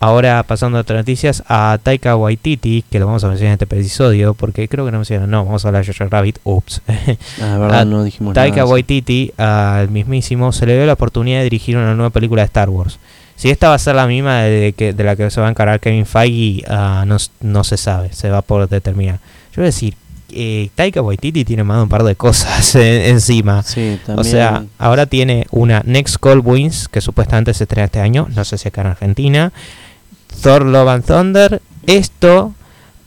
Ahora pasando a otras noticias, a Taika Waititi, que lo vamos a mencionar en este episodio, porque creo que no mencionaron, no, vamos a hablar de Jojo Rabbit, ups. (laughs) Ah, verdad, no dijimos Taika Waititi, al mismísimo, se le dio la oportunidad de dirigir una nueva película de Star Wars. Si esta va a ser la misma de, que, de la que se va a encargar Kevin Feige, uh, no, no, se sabe, se va por determinar. Yo voy a decir, eh, Taika Waititi tiene más de un par de cosas (laughs) encima. Sí, también. O sea, ahora tiene una Next Call Wins, que supuestamente se estrena este año, no sé si acá en Argentina. Thor Love and Thunder, esto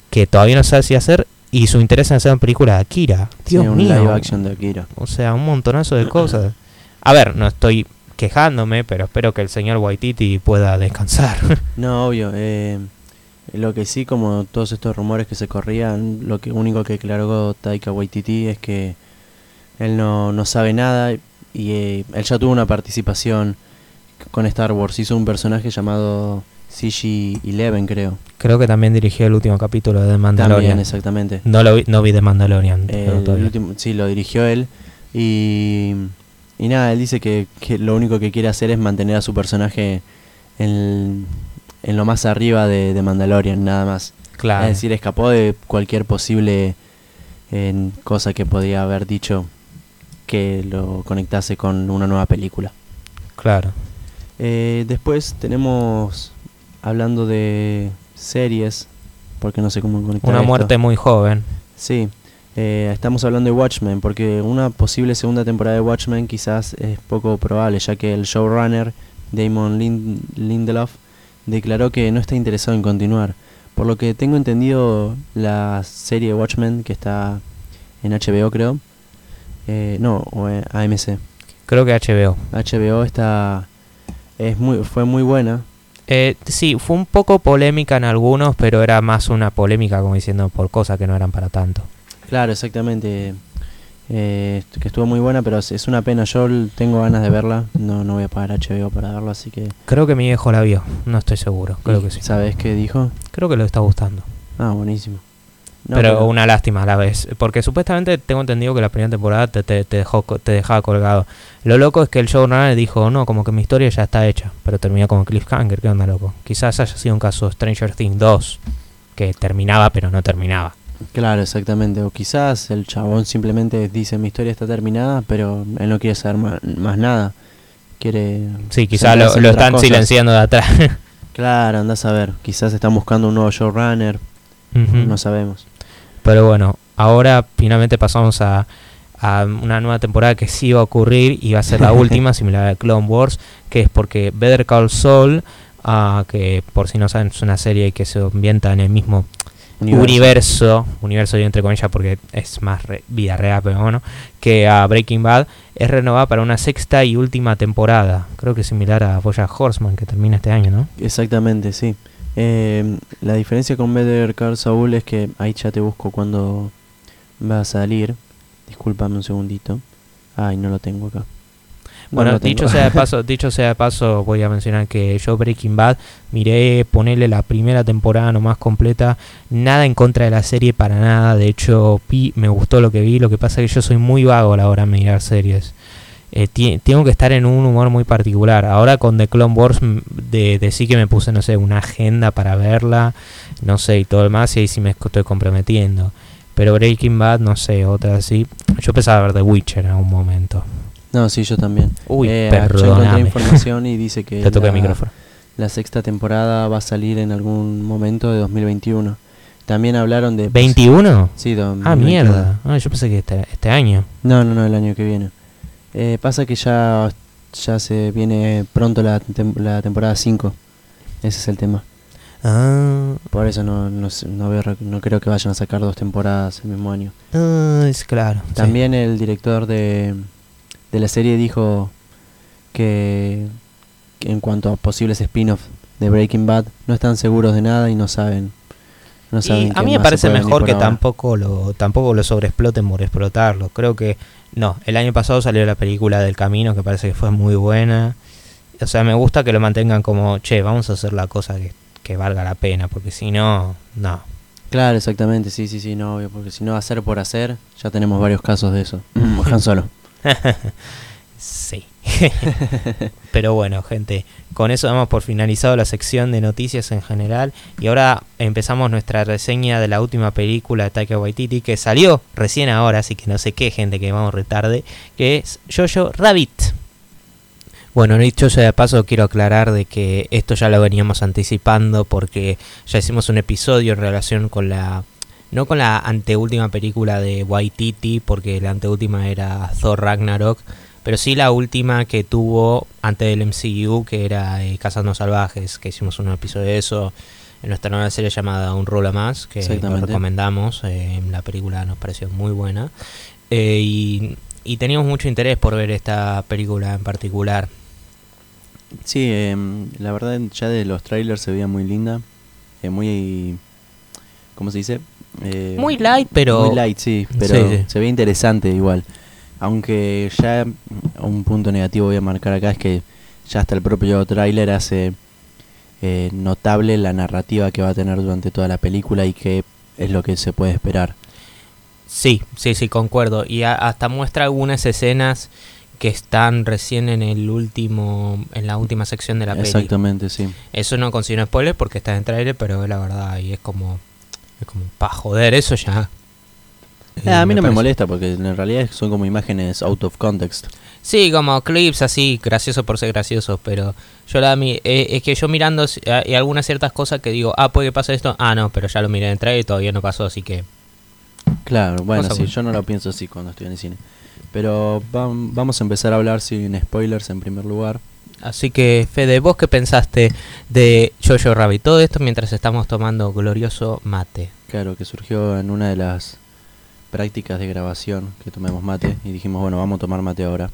que todavía no sabe si hacer y su interés en hacer una película de Akira. Dios mío. action de Akira. O sea, un montonazo de cosas. A ver, no estoy quejándome, pero espero que el señor Waititi pueda descansar. (laughs) no, obvio. Eh, lo que sí, como todos estos rumores que se corrían, lo que único que declaró Taika Waititi es que él no, no sabe nada y eh, él ya tuvo una participación con Star Wars. Hizo un personaje llamado CG-11, creo. Creo que también dirigió el último capítulo de The Mandalorian. También, exactamente. No, lo vi, no vi The Mandalorian. sí, lo dirigió él. Y, y nada, él dice que, lo único que quiere hacer es mantener a su personaje en, en lo más arriba de, de, Mandalorian, nada más. Claro. Es decir, escapó de cualquier posible en cosa que podía haber dicho que lo conectase con una nueva película. Claro. Eh, después tenemos hablando de series, porque no sé cómo conectar. Una muerte muy joven. Sí, eh, estamos hablando de Watchmen, porque una posible segunda temporada de Watchmen quizás es poco probable, ya que el showrunner Damon Lindelof declaró que no está interesado en continuar. Por lo que tengo entendido, la serie Watchmen, que está en HBO creo, eh, no, o AMC. Creo que HBO. HBO está, es muy, fue muy buena, eh, sí, fue un poco polémica en algunos, pero era más una polémica como diciendo por cosas que no eran para tanto. Claro, exactamente. Eh, que estuvo muy buena, pero es una pena. Yo tengo ganas de verla. No, no voy a pagar HBO para verla, así que. Creo que mi viejo la vio. No estoy seguro. Creo que sí. ¿Sabes qué dijo? Creo que le está gustando. Ah, buenísimo pero, una lástima a la vez. Porque supuestamente tengo entendido que la primera temporada te, te, dejó, te dejaba colgado. Lo loco es que el showrunner dijo, no, como que mi historia ya está hecha. Pero terminó como cliffhanger. ¿Qué onda, loco? Quizás haya sido un caso Stranger Things 2. Que terminaba, pero no terminaba. Claro, exactamente. O quizás el chabón simplemente dice, mi historia está terminada, pero él no quiere saber más, nada. Quiere... Sí, quizás lo, están silenciando de atrás. (laughs) claro, andás a ver. Quizás están buscando un nuevo showrunner. No sabemos. Pero bueno, ahora finalmente pasamos a, a una nueva temporada que sí va a ocurrir y va a ser la (laughs) última, similar a Clone Wars, que es porque Better Call Saul, uh, que por si no saben es una serie que se ambienta en el mismo universo, universo, yo entre comillas porque es más vida real, pero bueno, que a Breaking Bad, es renovada para una sexta y última temporada. Creo que es similar a Boya Horseman que termina este año, ¿no? Exactamente, sí. Eh, la diferencia con Better Call Saul es que ahí ya te busco cuando va a salir. Discúlpame un segundito. Ay, no lo tengo acá. bueno, dicho sea de (laughs) paso, dicho sea de paso, voy a mencionar que yo Breaking Bad miré ponerle la primera temporada nomás completa, nada en contra de la serie para nada, de hecho me gustó lo que vi, lo que pasa es que yo soy muy vago a la hora de mirar series. Eh, tengo que estar en un humor muy particular. Ahora con The Clone Wars de, de, sí que me puse, no sé, una agenda para verla, no sé, y todo el más, y ahí sí me estoy comprometiendo. Pero Breaking Bad, no sé, otra así. Yo pensaba ver The Witcher en algún momento. No, sí, yo también. Uy, eh, perdóname. información y dice que (laughs) Te la, el micrófono. la sexta temporada va a salir en algún momento de 2021. También hablaron de... ¿21? Sí, Ah, mierda. Ah, yo pensé que este, este año. No, no, no, el año que viene. Eh, pasa que ya ya se viene pronto la, la temporada 5. Ese es el tema. Ah. Por eso no, no, no, veo, no creo que vayan a sacar dos temporadas el mismo año. Ah, es claro. También el director de, de la serie dijo que, en cuanto a posibles spin-offs de Breaking Bad no están seguros de nada y no saben. No saben a mí me parece mejor que tampoco lo tampoco lo sobreexploten por explotarlo. Creo que no, el año pasado salió la película del Camino que parece que fue muy buena. O sea, me gusta que lo mantengan como, che, vamos a hacer la cosa que que valga la pena, porque si no, no. Claro, exactamente, sí, sí, sí, no, obvio, porque si no hacer por hacer, ya tenemos varios casos de eso. Han Solo. (laughs) sí. (laughs) Pero bueno, gente, con eso damos por finalizado la sección de noticias en general y ahora empezamos nuestra reseña de la última película de Taika Waititi que salió recién ahora, así que no sé qué gente que vamos retarde, que es Jojo Rabbit. Bueno, dicho sea de paso, quiero aclarar de que esto ya lo veníamos anticipando porque ya hicimos un episodio en relación con la no con la anteúltima película de Waititi, porque la anteúltima era Thor Ragnarok, pero sí la última que tuvo antes del MCU, que era eh, Cazando Salvajes, que hicimos un episodio de eso en nuestra nueva serie llamada Un Rola Más, que recomendamos. Eh, la película nos pareció muy buena. Eh, y, y teníamos mucho interés por ver esta película en particular. Sí, em, la verdad ya de los trailers se veía muy linda, eh, muy, ¿cómo se dice? Eh, muy light, pero... Muy light, sí, pero se ve interesante igual. Aunque ya un punto negativo voy a marcar acá es que ya hasta el propio trailer hace eh, notable la narrativa que va a tener durante toda la película y que es lo que se puede esperar. Sí, sí, sí, concuerdo. Y hasta muestra algunas escenas que están recién en el último en la última sección de la película. Exactamente, sí. Eso no considero spoiler porque está en trailer, pero la verdad y es como es como para joder eso ya. Eh, a mí no me molesta porque en realidad son como imágenes out of context. Sí, como clips así, gracioso por ser gracioso, pero yo la mí eh, es que yo mirando hay algunas ciertas cosas que digo, ah, puede que pase esto, ah, no, pero ya lo miré en trailer y todavía no pasó, así que Claro, bueno, sí, yo no lo pienso así cuando estoy en el cine. Pero vamos a empezar a hablar sin spoilers en primer lugar. Así que, Fede, ¿vos qué pensaste de Jojo Rabbit? Todo esto mientras estamos tomando glorioso mate. Claro, que surgió en una de las prácticas de grabación que tomemos mate y dijimos, bueno, vamos a tomar mate ahora.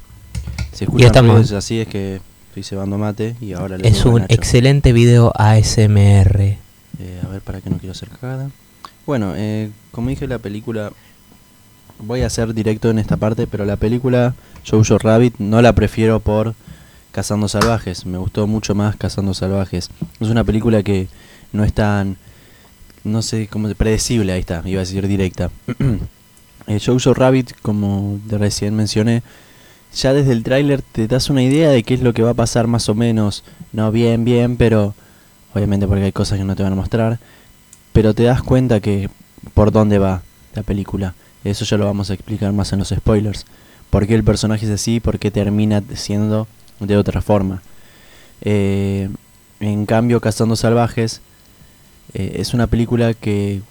Si escuchan estamos... así es que estoy cebando mate y ahora le Es un excelente video ASMR. Eh, a ver, para que no quiero hacer cagada. Bueno, eh, como dije, la película voy a ser directo en esta parte, pero la película Jojo Rabbit no la prefiero por Cazando Salvajes. Me gustó mucho más Cazando Salvajes. Es una película que no es tan, no sé, como predecible, ahí está, iba a decir directa. (clears throat) eh, Jojo Rabbit, como recién mencioné, ya desde el tráiler te das una idea de qué es lo que va a pasar más o menos. No bien, bien, pero obviamente porque hay cosas que no te van a mostrar. Pero te das cuenta que por dónde va la película. Eso ya lo vamos a explicar más en los spoilers. ¿Por qué el personaje es así? ¿Por qué termina siendo de otra forma? Eh, en cambio, Cazando Salvajes eh, es una película que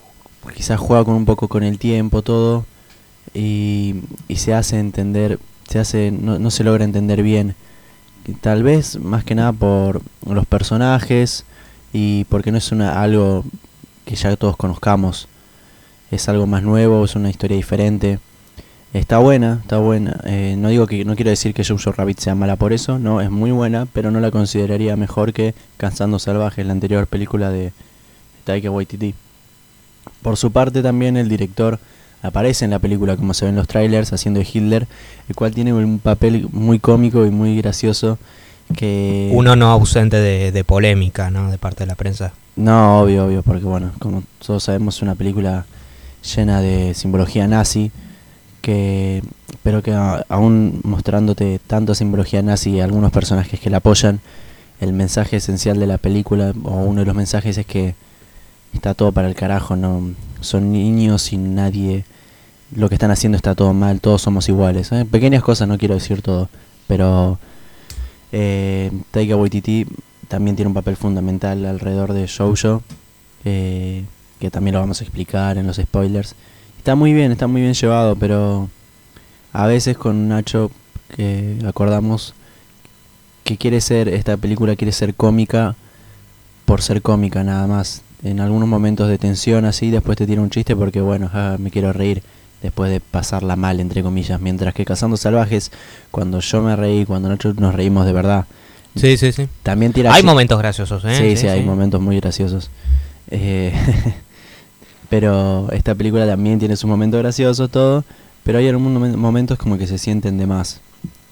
quizás juega con un poco con el tiempo, todo, y, se hace entender, se hace, no, se logra entender bien. Tal vez más que nada por los personajes y porque no es una, algo que ya todos conozcamos es algo más nuevo, es una historia diferente. Está buena, está buena. Eh, no digo que no quiero decir que Jojo Rabbit sea mala por eso, no, es muy buena, pero no la consideraría mejor que Cansando Salvajes, la anterior película de Taika Waititi. Por su parte también el director aparece en la película como se ven en los trailers haciendo de Hitler, el cual tiene un papel muy cómico y muy gracioso que uno no ausente de, de polémica, ¿no? De parte de la prensa. No, obvio, obvio, porque bueno, como todos sabemos es una película llena de simbología nazi, que, pero que aún mostrándote tanta simbología nazi y algunos personajes que la apoyan, el mensaje esencial de la película, o uno de los mensajes es que está todo para el carajo, no son niños y nadie, lo que están haciendo está todo mal, todos somos iguales. ¿eh? Pequeñas cosas, no quiero decir todo, pero eh, Taika Waititi también tiene un papel fundamental alrededor de Shoujo. Eh, que también lo vamos a explicar en los spoilers. Está muy bien, está muy bien llevado, pero a veces con Nacho que acordamos que quiere ser, esta película quiere ser cómica por ser cómica nada más. En algunos momentos de tensión así, después te tiene un chiste porque bueno, me quiero reír después de pasarla mal, entre comillas. Mientras que Cazando Salvajes, cuando yo me reí, cuando nosotros nos reímos de verdad. Sí, sí, sí. También tira Hay momentos graciosos, ¿eh? Sí, sí, hay momentos muy graciosos. Eh, (laughs) pero esta película también tiene sus momentos graciosos, todo. Pero hay algunos momentos como que se sienten de más.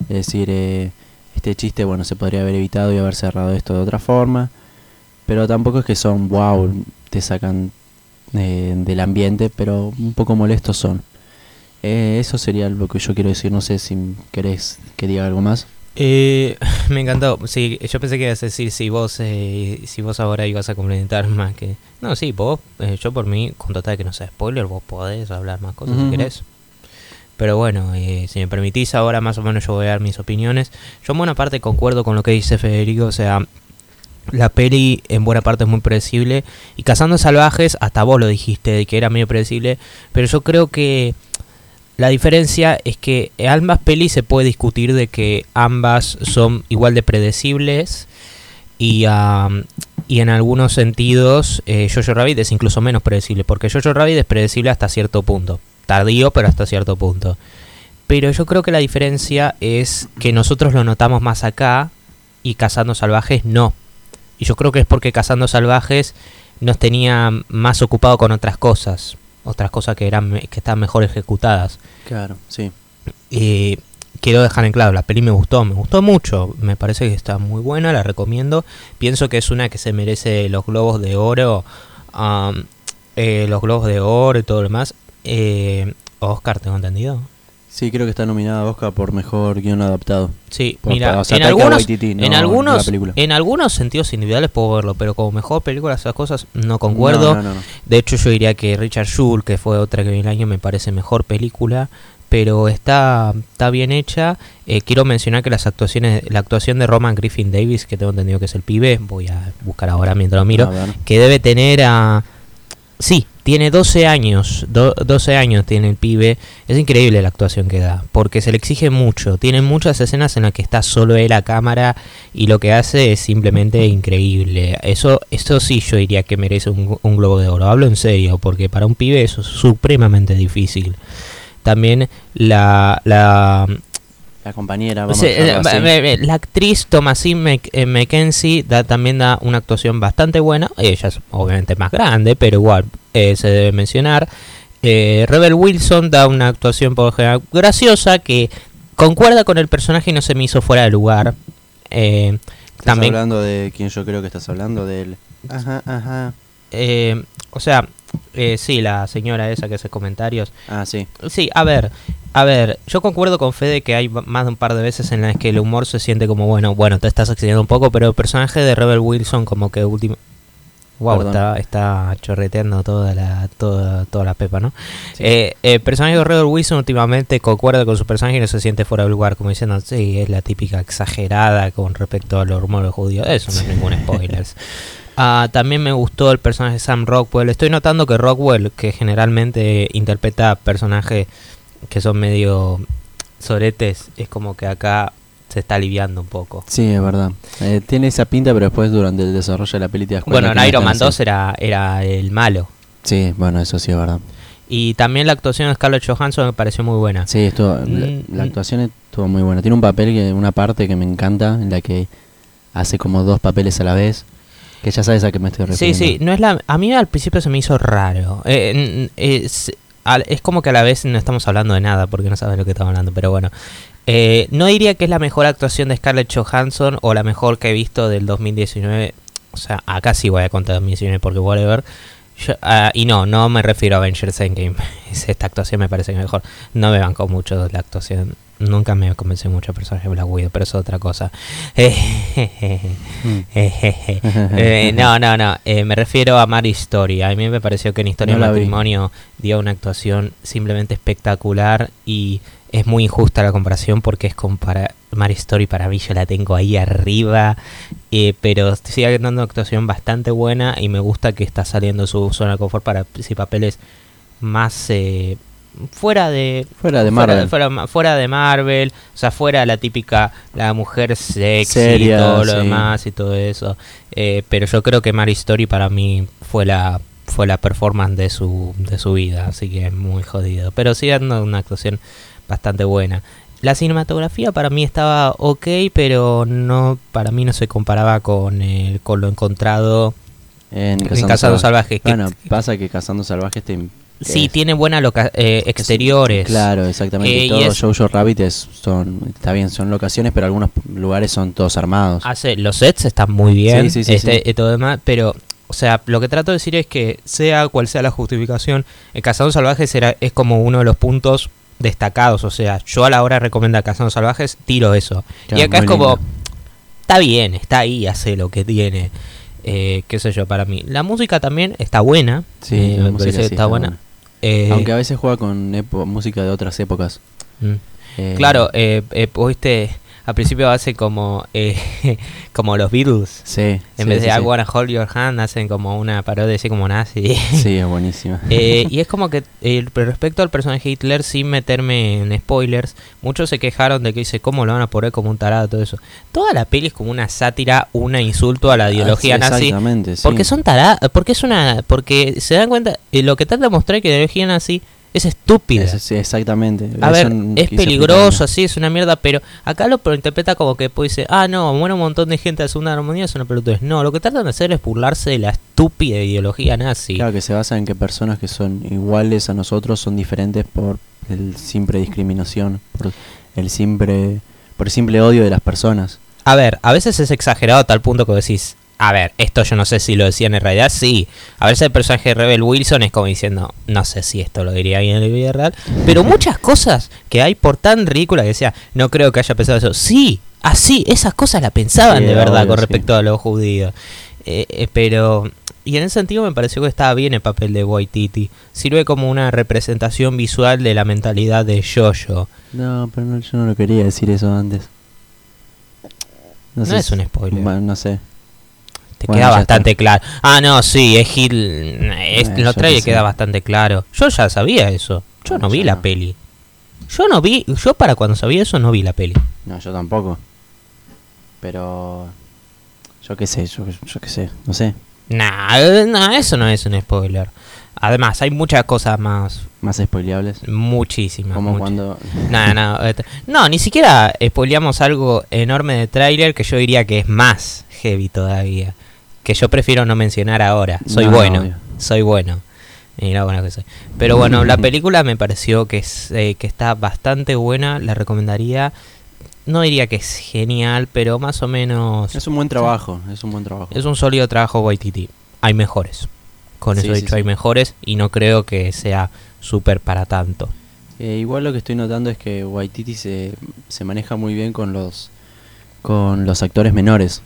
Es decir, eh, este chiste, bueno, se podría haber evitado y haber cerrado esto de otra forma. Pero tampoco es que son, wow, te sacan eh, del ambiente, pero un poco molestos son. Eh, eso sería lo que yo quiero decir. No sé si querés que diga algo más. Eh, (laughs) me encantó. Sí, yo pensé que ibas a decir si vos, eh, si vos ahora ibas a complementar (laughs) más que. No, sí, vos, eh, yo por mí, con total que no sea spoiler, vos podés hablar más cosas si querés. Pero bueno, si me permitís ahora más o menos yo voy a dar mis opiniones. Yo en buena parte concuerdo con lo que dice Federico, o sea, la peli en buena parte es muy predecible. Y Cazando Salvajes, hasta vos lo dijiste, de que era medio predecible. Pero yo creo que la diferencia es que en ambas pelis se puede discutir de que ambas son igual de predecibles y, y en algunos sentidos eh, Jojo Rabbit es incluso menos predecible, porque Jojo Rabbit es predecible hasta cierto punto, tardío pero hasta cierto punto. Pero yo creo que la diferencia es que nosotros lo notamos más acá y Cazando Salvajes no. Y yo creo que es porque Cazando Salvajes nos tenía más ocupado con otras cosas otras cosas que eran que estaban mejor ejecutadas. Claro, sí. Y quiero dejar en claro, la peli me gustó, me gustó mucho, me parece que está muy buena, la recomiendo. Pienso que es una que se merece los globos de oro, eh, los globos de oro y todo lo demás. Eh, Oscar, tengo entendido. Sí, creo que está nominada a Oscar por mejor guion adaptado. Sí, mira, en, algunos, en, algunos, en algunos sentidos individuales puedo verlo, pero como mejor película esas cosas no concuerdo. de hecho, yo diría que Richard Schul, que fue otra que vi el año, me parece mejor película, pero está, está bien hecha. Eh, quiero mencionar que las actuaciones, la actuación de Roman Griffin Davis, que tengo entendido que es el pibe, voy a buscar ahora mientras lo miro, que debe tener a Sí, tiene 12 años, 12 años tiene el pibe. Es increíble la actuación que da, porque se le exige mucho. Tiene muchas escenas en las que está solo él a cámara y lo que hace es simplemente increíble. Eso, eso sí yo diría que merece un, un globo de oro. Hablo en serio, porque para un pibe eso es supremamente difícil. También la, la la compañera. Eh, la actriz Thomasine eh, McKenzie da, también da una actuación bastante buena. Ella es obviamente más grande, pero igual eh, se debe mencionar. Rebel Wilson da una actuación por general graciosa que concuerda con el personaje y no se me hizo fuera de lugar. ¿Estás también, hablando de quién yo creo que estás hablando? De él. Ajá, ajá. o sea, sí, la señora esa que hace comentarios. Ah, sí. Sí, a ver, a ver, yo concuerdo con Fede que hay más de un par de veces en las que el humor se siente como, bueno, bueno, te estás excediendo un poco, pero el personaje de Rebel Wilson como que último... Wow, está, está, chorreteando toda la, toda, toda la pepa, ¿no? Eh, el personaje de Rebel Wilson últimamente concuerda con su personaje y no se siente fuera de lugar, como diciendo, sí, es la típica exagerada con respecto a los rumores judíos. Eso no es ningún (laughs) spoiler. Ah, también me gustó el personaje de Sam Rockwell. Estoy notando que Rockwell, que generalmente interpreta personajes que son medio soretes, es como que acá se está aliviando un poco. Sí, es verdad. Eh, tiene esa pinta, pero después durante el desarrollo de la película... Bueno, en Iron Man 2 era, era el malo. Sí, bueno, eso sí es verdad. Y también la actuación de Scarlett Johansson me pareció muy buena. Sí, estuvo, la, mm, actuación estuvo muy buena. Tiene un papel, que una parte que me encanta, en la que hace como dos papeles a la vez. Que ya sabes a qué me estoy refiriendo. Sí, sí, no es la, a mí al principio se me hizo raro. Eh, es como que a la vez no estamos hablando de nada porque no sabes lo que estamos hablando, pero bueno. Eh, no diría que es la mejor actuación de Scarlett Johansson o la mejor que he visto del 2019. O sea, acá sí voy a contar 2019 porque whatever. Yo, uh, y no, no me refiero a Avengers Endgame. (laughs) Esta actuación me parece mejor. No me banco mucho la actuación Nunca me convence mucho el personaje de Black Widow, pero eso es otra cosa. (laughs) Eh, no, no, no. Eh, me refiero a Mary Story. A mí me pareció que en Historia del Matrimonio dio una actuación simplemente espectacular y es muy injusta la comparación porque es para Mary Story para mí yo la tengo ahí arriba, eh, pero sigue dando una actuación bastante buena y me gusta que está saliendo su zona de confort para si papeles más fuera de fuera de Marvel fuera, fuera, de Marvel o sea fuera la típica la mujer sexy Seria, y todo lo sí. demás y todo eso Eh, pero yo creo que Mary Story para mí fue la fue la performance de su de su vida así que es muy jodido pero sí dando una actuación bastante buena la cinematografía para mí estaba ok pero no para mí no se comparaba con el con lo encontrado en en Cazando, Salvajes. Bueno, pasa que Cazando Salvajes te... sí es- tiene buenas loca- eh, exteriores Claro, exactamente. Eh, todo es- Jojo Rabbit es, son, está bien, son locaciones, pero algunos lugares son todos armados. hace los sets están muy bien Sí, sí, sí, este, y todo demás pero o sea lo que trato de decir es que sea cual sea la justificación el cazador salvajes era, es como uno de los puntos destacados o sea yo a la hora de recomendar cazador salvajes tiro eso y acá es como lindo. está bien está ahí hace lo que tiene eh, qué sé yo para mí la música también está buena Sí, eh, la me música parece que sí está buena Eh, Aunque a veces juega con música de otras épocas. mm. Eh, claro eh, eh, al principio hace como eh, (laughs) como los Beatles Sí. En sí, vez sí, de I sí. wanna hold your hand, hacen como una parodia así como nazi. Sí, (laughs) es buenísima. Eh, y es (laughs) como que eh, respecto al personaje Hitler, sin meterme en spoilers, muchos se quejaron de que dice cómo lo van a poner como un tarado, todo eso. Toda la peli es como una sátira, un insulto a la ideología Ah, sí, nazi. Exactamente, sí. Porque son taradas, porque es una, porque se dan cuenta, eh, lo que trata de mostrar es que la ideología nazi es estúpida. Es- sí, exactamente. A ver, es peligroso, sí, es una mierda, pero acá lo interpreta como que pues dice, ah, no, muere un montón de gente de Segunda Mundial, es una pelotudez. No, lo que tratan de hacer es burlarse de la estúpida ideología nazi. Claro, que se basa en que personas que son iguales a nosotros son diferentes por el simple discriminación, por el simple, por el simple odio de las personas. A ver, a veces es exagerado a tal punto que decís, a ver, esto yo no sé si lo decían en realidad, sí. A veces el personaje de Rebel Wilson es como diciendo, no sé si esto lo diría alguien en la vida real. Pero muchas cosas que hay por tan ridícula que decía, no creo que haya pensado eso. Sí, así, esas cosas la pensaban Sí, de verdad obvio, con sí. respecto a los judíos. Eh, eh, pero, y en ese sentido me pareció que estaba bien el papel de Waititi. Sirve como una representación visual de la mentalidad de Jojo. No, pero no, yo no lo quería decir eso antes. No sé es un spoiler. Bueno, no sé. Te Bueno, queda bastante claro. Ah, no, sí, es Gil. Es, Eh, lo trae y queda bastante claro. Yo ya sabía eso. Yo no No, vi yo la no. peli. Yo no vi. Yo para cuando sabía eso no vi la peli. No, yo tampoco. Pero yo qué sé, yo, yo qué sé, no sé. Nah, eh, nah, eso no es un spoiler. Además, hay muchas cosas más. Más spoileables. Muchísimas. Como cuando (laughs) No, no, eh, no, ni siquiera spoileamos algo enorme de tráiler que yo diría que es más heavy todavía. Que yo prefiero no mencionar ahora. Soy No, bueno, soy bueno. Mira bueno que soy. Pero bueno, la (laughs) película me pareció que, es, eh, que está bastante buena. La recomendaría. No diría que es genial, pero más o menos es un buen trabajo, es un buen trabajo. es un sólido trabajo Waititi. Hay mejores. Con Sí, eso sí, dicho, sí. hay mejores y no creo que sea súper para tanto. Eh, igual lo que estoy notando es que Waititi se, se maneja muy bien con los con los actores menores.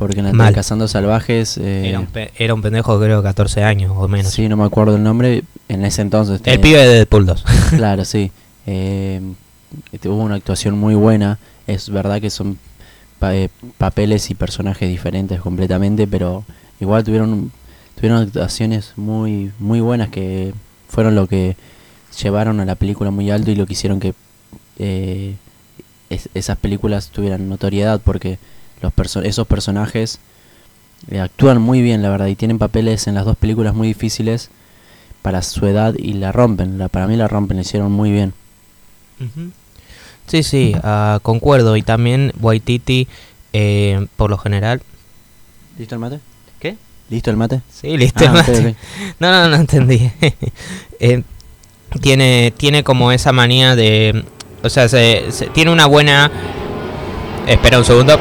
Porque en la Mal. Cazando Salvajes eh, Era un, pe- era un pendejo creo de 14 años o menos. Sí, no me acuerdo el nombre en ese entonces. El pibe de Deadpool 2. (laughs) Claro, sí. Eh, tuvo una actuación muy buena. Es verdad que son pa- eh, papeles y personajes diferentes completamente, pero igual tuvieron tuvieron actuaciones muy muy buenas que fueron lo que llevaron a la película muy alto y lo que hicieron que eh, es- esas películas tuvieran notoriedad porque los perso- esos personajes eh, actúan muy bien, la verdad, y tienen papeles en las dos películas muy difíciles para su edad y la rompen. La, para mí la rompen, la hicieron muy bien. Sí, sí, ah, concuerdo. Y también Waititi, eh, por lo general... ¿Listo el mate? ¿Qué? ¿Listo el mate? Sí, listo. Ah, ok, ok. (laughs) No, no, no entendí. (laughs) Eh, tiene, tiene como esa manía de... O sea, se, se- tiene una buena... Espera un segundo.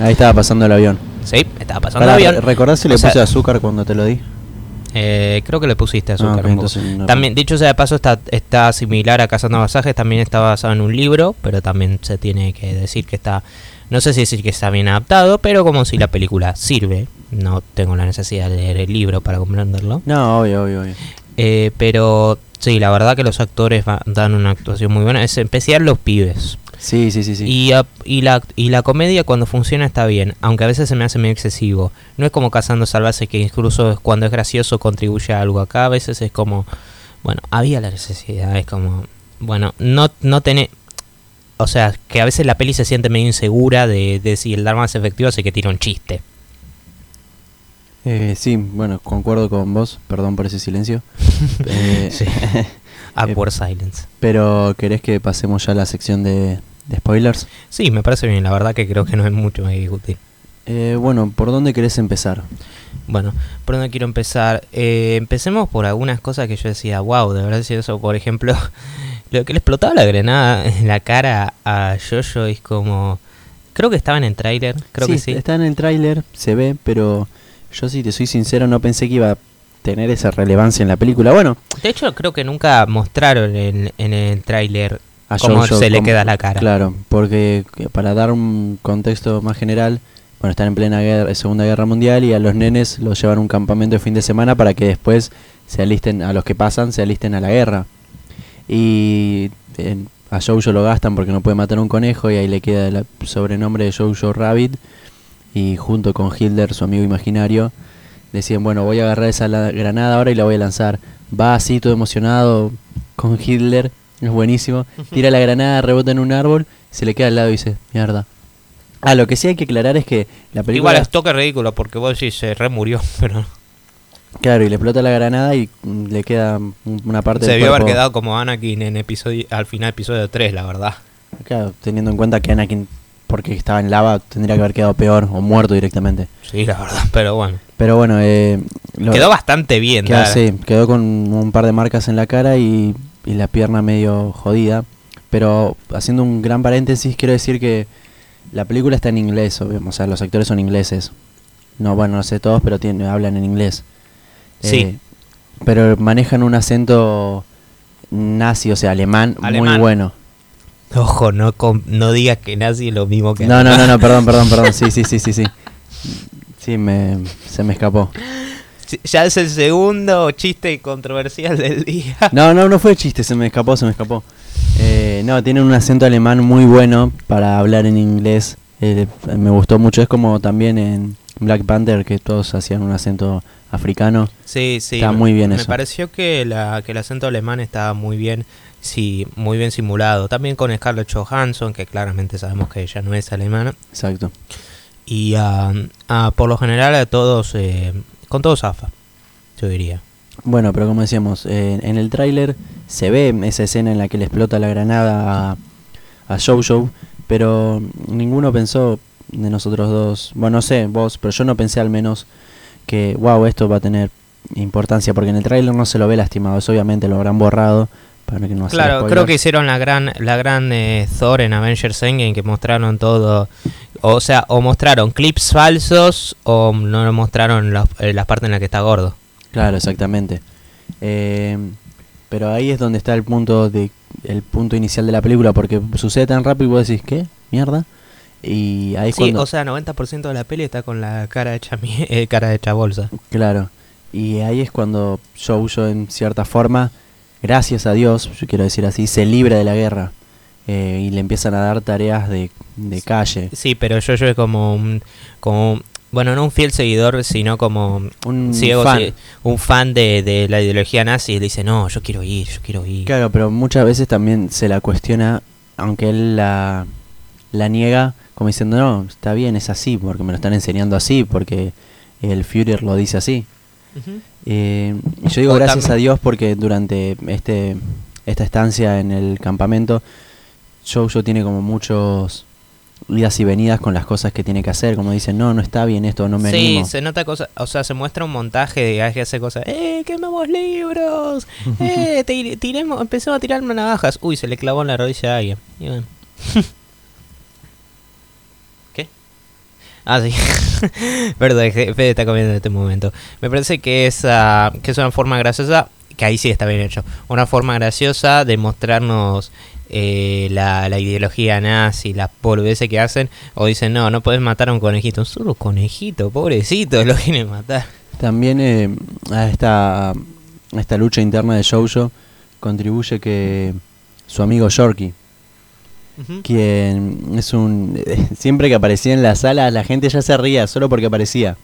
Ahí estaba pasando el avión. Sí, estaba pasando Pará, el avión. re- ¿Recordás si O le sea- puse azúcar cuando te lo di? Eh, creo que le pusiste Ah, azúcar. ok, un poco. entonces no- También, dicho sea de paso, está, está similar a Cazando Masajes, también está basado en un libro, pero también se tiene que decir que está, no sé si decir que está bien adaptado, pero como si la película sirve, no tengo la necesidad de leer el libro para comprenderlo, No, obvio, obvio, obvio. Eh, pero sí, la verdad que los actores va- dan una actuación muy buena, es en especial los pibes. Sí, sí, sí, sí. Y, a- y, la, y la comedia cuando funciona está bien, aunque a veces se me hace medio excesivo. No es como Cazando Salvajes que incluso es- cuando es gracioso contribuye a algo. Acá a veces es como, bueno, había la necesidad, es como, bueno, no, no tener... O sea, que a veces la peli se siente medio insegura de, de si el Dharma es efectivo, así que tira un chiste. Eh, sí, bueno, concuerdo con vos, perdón por ese silencio. (laughs) Eh, Sí. (laughs) Awkward silence. Pero, ¿querés que pasemos ya a la sección de, de spoilers? Sí, me parece bien, la verdad que creo que no hay mucho más que discutir. Eh, bueno, ¿por dónde querés empezar? Bueno, ¿por dónde quiero empezar? Eh, empecemos por algunas cosas que yo decía, wow, de verdad, si eso, por ejemplo, (laughs) lo que le explotaba la granada en la cara a Jojo es como... Creo que estaba en el tráiler, creo que sí. Está en el tráiler, se ve, pero yo si te soy sincero no pensé que iba a tener esa relevancia en la película. Bueno, De hecho, creo que nunca mostraron en, en el tráiler a cómo Jojo, se le cómo- queda la cara. Claro, porque que para dar un contexto más general, bueno, están en plena guerra, Segunda Guerra Mundial y a los nenes los llevan a un campamento de fin de semana para que después se alisten, a los que pasan, se alisten a la guerra. Y en- a Jojo lo gastan porque no puede matar un conejo y ahí le queda el sobrenombre de Jojo Rabbit. Y junto con Hilder, su amigo imaginario, deciden, bueno, voy a agarrar esa granada ahora y la voy a lanzar. Va así todo emocionado con Hitler, es buenísimo. Tira la granada, rebota en un árbol, se le queda al lado y dice, mierda. Ah, lo que sí hay que aclarar es que la película... Igual es toque ridículo porque vos decís se re murió, (laughs) pero Claro, y le explota la granada y mm, le queda un- una parte se debió haber quedado como Anakin en episodio al final episodio 3, la verdad. Claro, teniendo en cuenta que Anakin, porque estaba en lava, tendría que haber quedado peor o muerto directamente. Sí, la verdad, (laughs) pero bueno. Pero bueno, eh, lo- Quedó bastante bien, queda- Dara. sí, quedó con un par de marcas en la cara y, y la pierna medio jodida. Pero haciendo un gran paréntesis, quiero decir que la película está en inglés, o sea, los actores son ingleses. No, bueno, no sé todos, pero tienen, hablan en inglés. Sí. Eh, pero manejan un acento nazi, o sea, alemán, muy bueno. Ojo, no, com- no digas que nazi es lo mismo que No, no, no, no, perdón, perdón, perdón. Sí, (laughs) sí, sí, sí, sí. Sí, me, se me escapó. Ya es el segundo chiste controversial del (laughs) día. No, no, no fue chiste, se me escapó, se me escapó. Eh, no, tienen un acento alemán muy bueno para hablar en inglés. Eh, me gustó mucho. Es como también en Black Panther que todos hacían un acento africano. Sí, sí. Está me- muy bien Me eso. pareció que, la, que el acento alemán estaba muy bien, sí, muy bien simulado. También con Scarlett Johansson, que claramente sabemos que ella no es alemana. Exacto. Y ah, ah, por lo general a todos, eh, con todos zafa, yo diría. Bueno, pero como decíamos, eh, en el tráiler se ve esa escena en la que le explota la granada a, a Jojo, pero ninguno pensó de nosotros dos, bueno, no sé, vos, pero yo no pensé al menos que, wow, esto va a tener importancia, porque en el tráiler no se lo ve lastimado, eso obviamente lo habrán borrado para que no Claro, creo que hicieron la gran, la gran eh, Thor en Avengers Endgame que mostraron todo, o sea, o mostraron clips falsos o no mostraron los- eh, las partes en las que está gordo. Claro, exactamente. Eh, pero ahí es donde está el punto de el punto inicial de la película, porque sucede tan rápido y vos decís, ¿qué? ¿Mierda? Y ahí es Sí, cuando... o sea, 90% de la peli está con la cara hecha, eh, cara hecha bolsa. Claro. Y ahí es cuando Jojo, en cierta forma, gracias a Dios, yo quiero decir así, se libra de la guerra. Eh, y le empiezan a dar tareas de, de calle. Sí, pero yo yo es como un, como bueno, no un fiel seguidor, sino como Un ciego, fan. un fan de, de la ideología nazi y le dice, no, yo quiero ir, yo quiero ir. Claro, pero muchas veces también se la cuestiona, aunque él la, la niega, como diciendo, no, está bien, es así, porque me lo están enseñando así, porque el Führer lo dice así. Ujú. Eh, y yo digo O gracias a Dios porque durante este esta estancia en el campamento, Jojo tiene como muchos idas y venidas con las cosas que tiene que hacer, como dicen, no, no está bien esto, no me sí, animo. se nota cosa, o sea, se muestra un montaje de que hace cosas, eh, quemamos libros, (laughs) eh, tiremos, empezamos a tirar navajas, uy, se le clavó en la rodilla a alguien. Y bueno. (laughs) ¿Qué? Ah, sí. (laughs) Perdón, Fede está comiendo en este momento. Me parece que es, que es una forma graciosa, que ahí sí está bien hecho, una forma graciosa de mostrarnos eh, la, la ideología nazi, las boludeces que hacen, o dicen, no, no podés matar a un conejito, un solo conejito, pobrecito, (laughs) lo quieren matar. También eh, a, esta, esta lucha interna de Jojo contribuye que su amigo Yorkie, quien es un... (laughs) Siempre que aparecía en la sala la gente ya se ría solo porque aparecía.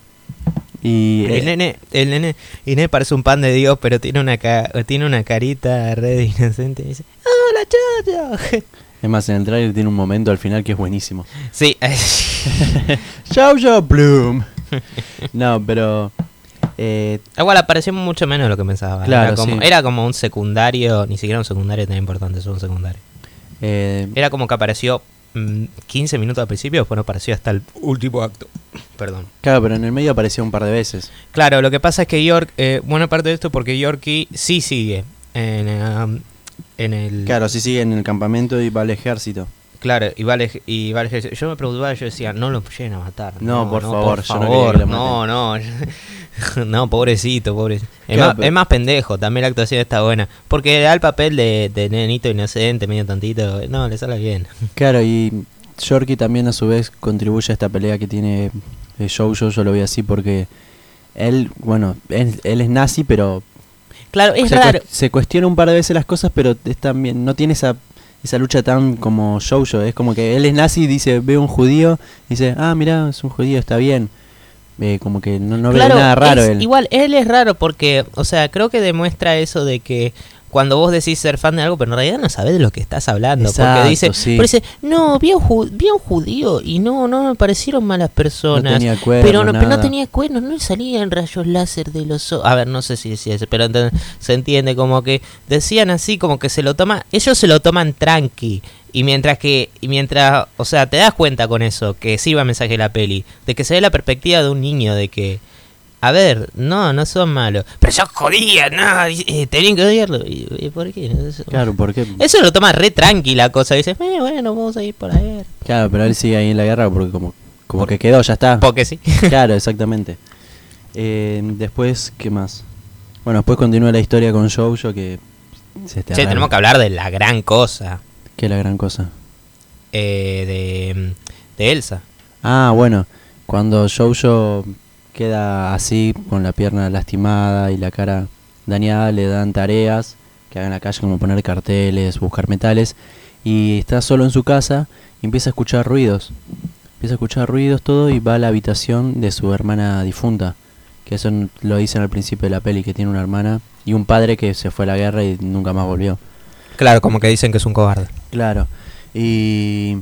Y, el, eh, nene, el nene, y nene parece un pan de Dios, pero tiene una tiene una carita red inocente y dice, ¡Hola, Chocho! (laughs) Es más, en el trailer tiene un momento al final que es buenísimo. Sí. (laughs) Chocho Bloom. no, pero... Eh, Igual apareció mucho menos de lo que pensaba. Claro, era, como, sí. era como un secundario, ni siquiera un secundario tan importante, es un secundario. Eh, Era como que apareció mm, 15 minutos al principio, después no apareció hasta el último acto. Perdón. claro, pero en el medio apareció un par de veces. Claro, lo que pasa es que York, eh, buena parte de esto porque Yorkie sí sigue en, um, en el... Claro, sí sigue en el campamento y va al ejército. Claro, y vale, y vale, yo me preguntaba, yo decía, no lo lleguen a matar. No, por favor, por yo no quería favor, no, no, (laughs) (laughs) no, pobrecito, pobrecito. Es, Claro, más, pero- es más pendejo, también la actuación está buena. Porque da el papel de, de nenito inocente, medio tantito, no, le sale bien. (laughs) Claro, y Yorkie también a su vez contribuye a esta pelea que tiene eh, Jojo, yo lo veo así porque él, bueno, él, él es nazi, pero Claro, es se, raro. se cuestiona un par de veces las cosas, pero es también, no tiene esa, esa lucha tan como Jojo, es como que él es nazi y dice, ve un judío, dice, ah, mira, es un judío, está bien. Eh, como que no, no claro, ve nada raro es- él. Igual, él es raro porque, o sea, creo que demuestra eso de que cuando vos decís ser fan de algo, pero en realidad no sabés de lo que estás hablando. Exacto, porque dice, sí. pero dice, no, vi a, un ju- vi a un judío y no, no me parecieron malas no personas. tenía cuernos, pero no, pero no nada. tenía cuernos, no le salían rayos láser de los ojos. A ver, no sé si decía eso, pero se entiende como que decían así, como que se lo toma, ellos se lo toman tranqui. Y mientras que, y mientras, o sea, te das cuenta con eso, que sí va el mensaje de la peli, de que se ve la perspectiva de un niño, de que, a ver, no, no son malos. Pero yo jodía, no, eh, tenían que odiarlo. ¿Y, y por qué? Eso, Claro, porque eso lo toma re tranqui la cosa. Dices, eh, bueno, vamos a ir por ahí. claro, pero él sigue ahí en la guerra porque como, como que quedó, ya está. Porque sí. (laughs) Claro, exactamente. Eh, después, ¿qué más? Bueno, después continúa la historia con Jojo que se arranca. tenemos que hablar de la gran cosa. Que es la gran cosa. eh, de, de Elsa. Ah, bueno, cuando Jojo queda así, con la pierna lastimada y la cara dañada, le dan tareas que hagan en la calle como poner carteles, buscar metales, y está solo en su casa y empieza a escuchar ruidos. Empieza a escuchar ruidos todo y va a la habitación de su hermana difunta, que eso lo dicen al principio de la peli, que tiene una hermana y un padre que se fue a la guerra y nunca más volvió. Claro, como que dicen que es un cobarde. Claro. Y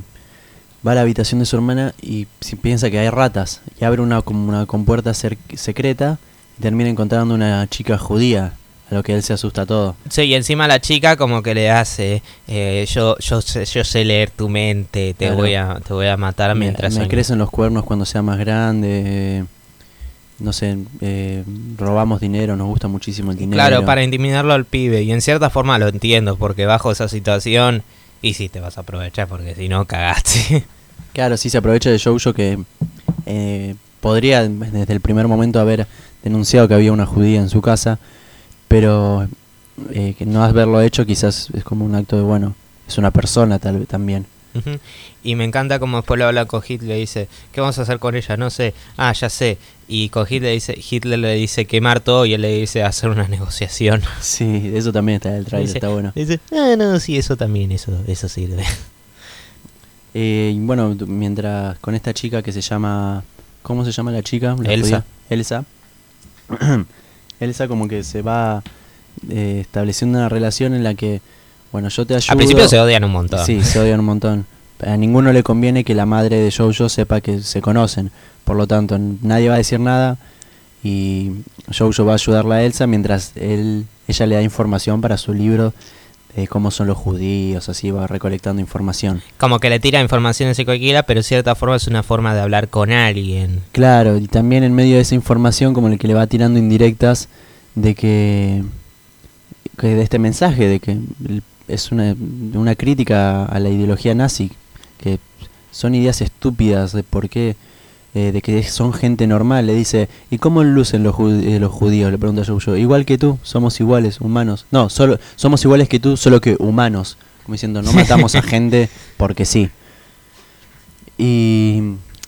va a la habitación de su hermana y si piensa que hay ratas y abre una como una compuerta secreta y termina encontrando una chica judía, a lo que él se asusta todo. Sí, y encima la chica como que le hace, eh, yo, yo, sé, yo sé leer tu mente, te Claro. voy a, te voy a matar mientras me sueño". crecen los cuernos cuando sea más grande. No sé, eh, robamos dinero, nos gusta muchísimo el dinero. Claro, para intimidarlo al pibe. Y en cierta forma lo entiendo, porque bajo esa situación, y sí te vas a aprovechar, porque si no, cagaste. (laughs) Claro, sí se aprovecha de Jojo que eh, podría desde el primer momento haber denunciado que había una judía en su casa, pero eh, que no haberlo hecho quizás es como un acto de, bueno, es una persona tal vez y me encanta como después lo habla con Hitler, le dice, ¿qué vamos a hacer con ella? No sé. Ah, ya sé. Y con Hitler, dice, Hitler le dice quemar todo y él le dice hacer una negociación. (laughs) Sí, eso también está en el trailer, Dice- está bueno. Dice, ah, no, sí, eso también, eso, eso sirve. (laughs) Eh, y bueno, mientras con esta chica que se llama... ¿Cómo se llama la chica? La Elsa. Elsa. (clears throat) Elsa como que se va eh, estableciendo una relación en la que, bueno, yo te ayudo... Al principio se odian un montón. Sí, se odian un montón. A ninguno le conviene que la madre de Jojo sepa que se conocen. Por lo tanto, nadie va a decir nada y Jojo va a ayudarla a Elsa mientras él, ella le da información para su libro de cómo son los judíos, así va recolectando información. Como que le tira información así cualquiera, pero de cierta forma es una forma de hablar con alguien. Claro, y también en medio de esa información como el que le va tirando indirectas de que, que de este mensaje de que el- es una, una crítica a la ideología nazi, que son ideas estúpidas de por qué, eh, de que son gente normal, le dice, ¿y cómo lucen los, ju- eh, los judíos? Le pregunta Jojo, igual que tú, somos iguales, humanos. No, solo somos iguales que tú, solo que humanos. Como diciendo, no (laughs) matamos a gente porque sí. Y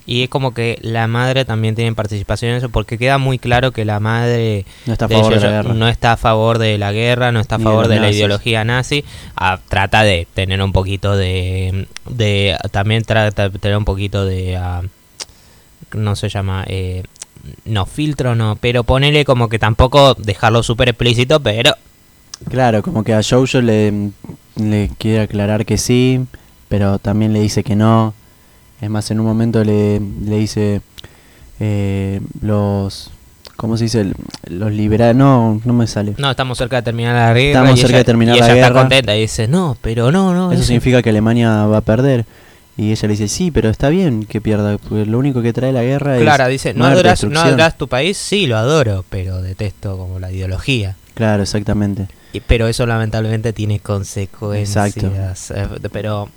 Y es como que la madre también tiene participación en eso, porque queda muy claro que la madre no está a favor de, la guerra. No está a favor de la guerra, no está a favor de, la ideología nazi. Ah, trata de tener un poquito de. de también trata de tener un poquito de. Ah, no se llama. Eh, no, filtro no, pero ponele como que tampoco dejarlo súper explícito, pero... Claro, como que a Jojo le, le quiere aclarar que sí, pero también le dice que no. Es más, en un momento le, le dice eh, los... ¿Cómo se dice? Los liberales. No, no me sale. No, estamos cerca de terminar la guerra. Estamos cerca de terminar y ella está contenta y dice, no, pero no, no. Eso significa que Alemania va a perder. Y ella le dice, sí, pero está bien que pierda, porque lo único que trae la guerra Claro, dice, ¿no adoras, ¿no adoras tu país? Sí, lo adoro, pero detesto como la ideología. Claro, exactamente. Y, pero eso lamentablemente tiene consecuencias. Exacto. Eh, pero...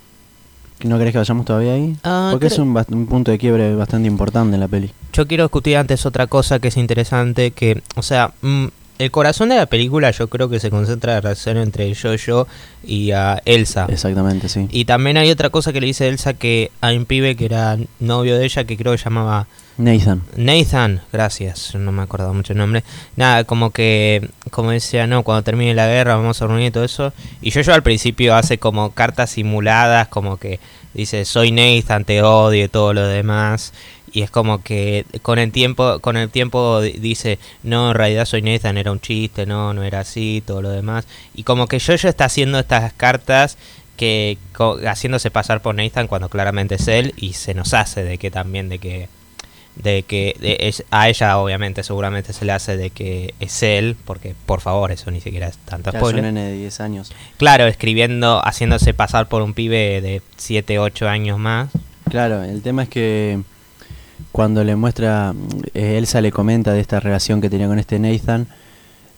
¿No crees que vayamos todavía ahí? Ah, porque es un, un, punto de quiebre bastante importante en la peli. Yo quiero discutir antes otra cosa que es interesante, que, o sea, mm, el corazón de la película yo creo que se concentra en la relación entre Jojo y a Elsa. Exactamente, sí. Y también hay otra cosa que le dice Elsa que hay un pibe que era novio de ella que creo que llamaba... Nathan. Nathan, gracias, no me acordaba mucho el nombre. Nada, como que, como decía, no, cuando termine la guerra vamos a reunir todo eso. Y Jojo al principio hace como cartas simuladas, como que dice, soy Nathan, te odio y todo lo demás y es como que con el tiempo con el tiempo dice no en realidad soy Nathan era un chiste no no era así todo lo demás y como que yo está haciendo estas cartas que haciéndose pasar por Nathan cuando claramente es él y se nos hace de que también de que de que es, a ella obviamente seguramente se le hace de que es él porque por favor eso ni siquiera es tanto spoiler un nene de 10 años. Claro escribiendo haciéndose pasar por un pibe de 7 8 años más. Claro el tema es que cuando le muestra, eh, Elsa le comenta de esta relación que tenía con este Nathan,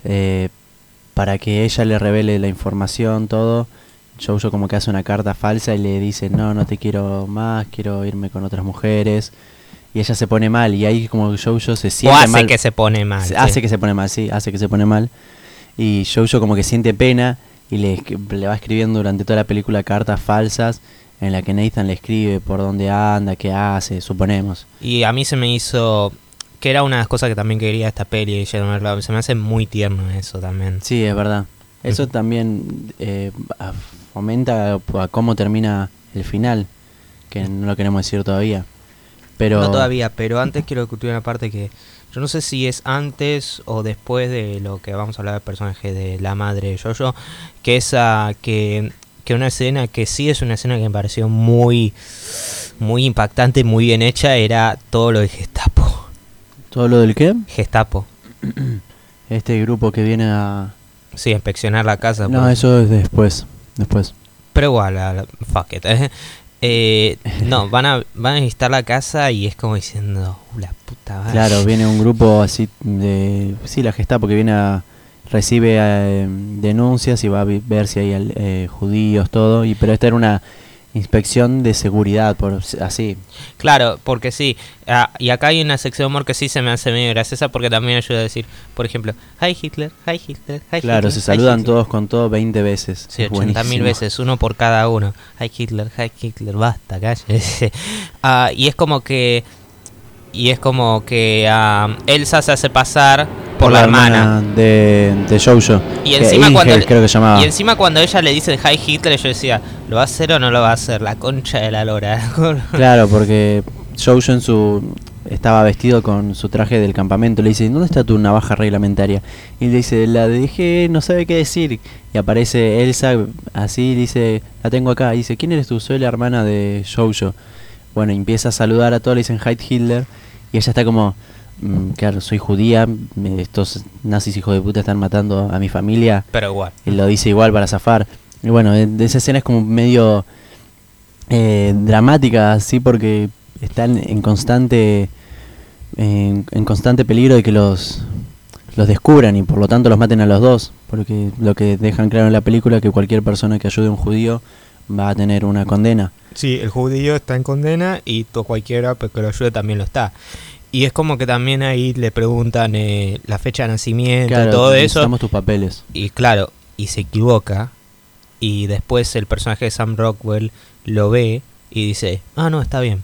eh, para que ella le revele la información, todo, Jojo como que hace una carta falsa y le dice, no, no te quiero más, quiero irme con otras mujeres. Y ella se pone mal y ahí como Jojo se siente o hace que se pone mal. Hace que se pone mal, sí, hace que se pone mal. Y Jojo como que siente pena y le, le va escribiendo durante toda la película cartas falsas en la que Nathan le escribe por dónde anda, qué hace, suponemos. Y a mí se me hizo que era una de las cosas que también quería esta peli se me hace muy tierno eso también. Sí, es verdad. Eso también eh, fomenta a cómo termina el final, que no lo queremos decir todavía. Pero... No todavía, pero antes quiero discutir una parte que yo no sé si es antes o después de lo que vamos a hablar del personaje de la madre de Jojo, que es que que una escena que sí es una escena que me pareció muy muy impactante, muy bien hecha, era todo lo de Gestapo. ¿Todo lo del qué? Gestapo. (clears throat) Este grupo que viene a... Sí, a inspeccionar la casa. No, eso es después, después. Pero igual, fuck it. Eh, no, van a, van a visitar la casa y es como diciendo, uh, la puta madre. Claro, viene un grupo así de... Sí, la Gestapo que viene a recibe eh, denuncias y va a ver si hay eh, judíos, todo, y pero esta era una inspección de seguridad, por así. Claro, porque sí, ah, y acá hay una sección humor que sí se me hace medio graciosa porque también ayuda a decir, por ejemplo, Hi Hitler, Hi Hitler, Hi Claro, se saludan todos con todo 20 veces. Sí, 80 mil veces, uno por cada uno. Hi Hitler, Hi Hitler, basta, cállese. (laughs) Ah, y es como que y es como que uh, Elsa se hace pasar por, la, hermana, de, de Jojo. Y encima, cuando, creo que llamaba. y encima cuando ella le dice Hi Hitler, yo decía, ¿lo va a hacer o no lo va a hacer? La concha de la lora. (laughs) claro, porque Jojo en su estaba vestido con su traje del campamento. Le dice, ¿dónde está tu navaja reglamentaria? Y le dice, la dejé, no sabe qué decir. Y aparece Elsa así, dice, la tengo acá. Y dice, ¿quién eres tú? Soy la hermana de Jojo. Bueno, empieza a saludar a todos, le dicen Hi Hitler. Y ella está como, mm, claro, soy judía, estos nazis hijos de puta están matando a mi familia. Pero igual. Y lo dice igual para zafar. Y bueno, esa escena es como medio eh, dramática, así, porque están en constante en, constante peligro de que los los descubran y por lo tanto los maten a los dos, porque lo que dejan claro en la película es que cualquier persona que ayude a un judío va a tener una condena. Sí, el judío está en condena y todo cualquiera pues, que lo ayude también lo está. Y es como que también ahí le preguntan eh, la fecha de nacimiento, y todo eso. tus papeles. Y claro, y se equivoca. Y después el personaje de Sam Rockwell lo ve y dice, ah, no, está bien.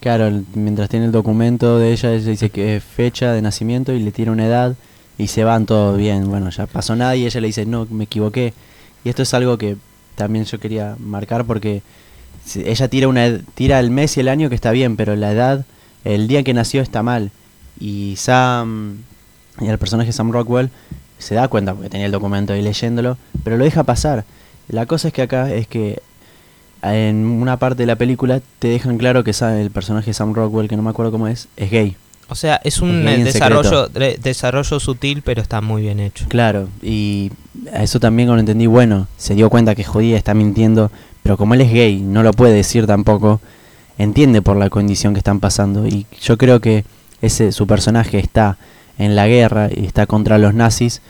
Claro, mientras tiene el documento de ella, ella dice que es fecha de nacimiento y le tiene una edad y se van todo bien. Bueno, ya pasó nada y ella le dice, no, me equivoqué. Y esto es algo que también yo quería marcar porque ella tira, una, tira el mes y el año que está bien, pero la edad, el día que nació está mal. Y Sam, y el personaje Sam Rockwell, se da cuenta porque tenía el documento ahí leyéndolo, pero lo deja pasar. La cosa es que acá es que en una parte de la película te dejan claro que el personaje Sam Rockwell, que no me acuerdo cómo es, es gay. O sea, es un desarrollo, de- desarrollo sutil, pero está muy bien hecho. Claro, y a eso también cuando entendí, bueno, se dio cuenta que jodía, está mintiendo, pero como él es gay, no lo puede decir tampoco, entiende por la condición que están pasando. Y yo creo que ese su personaje está en la guerra y está contra los nazis,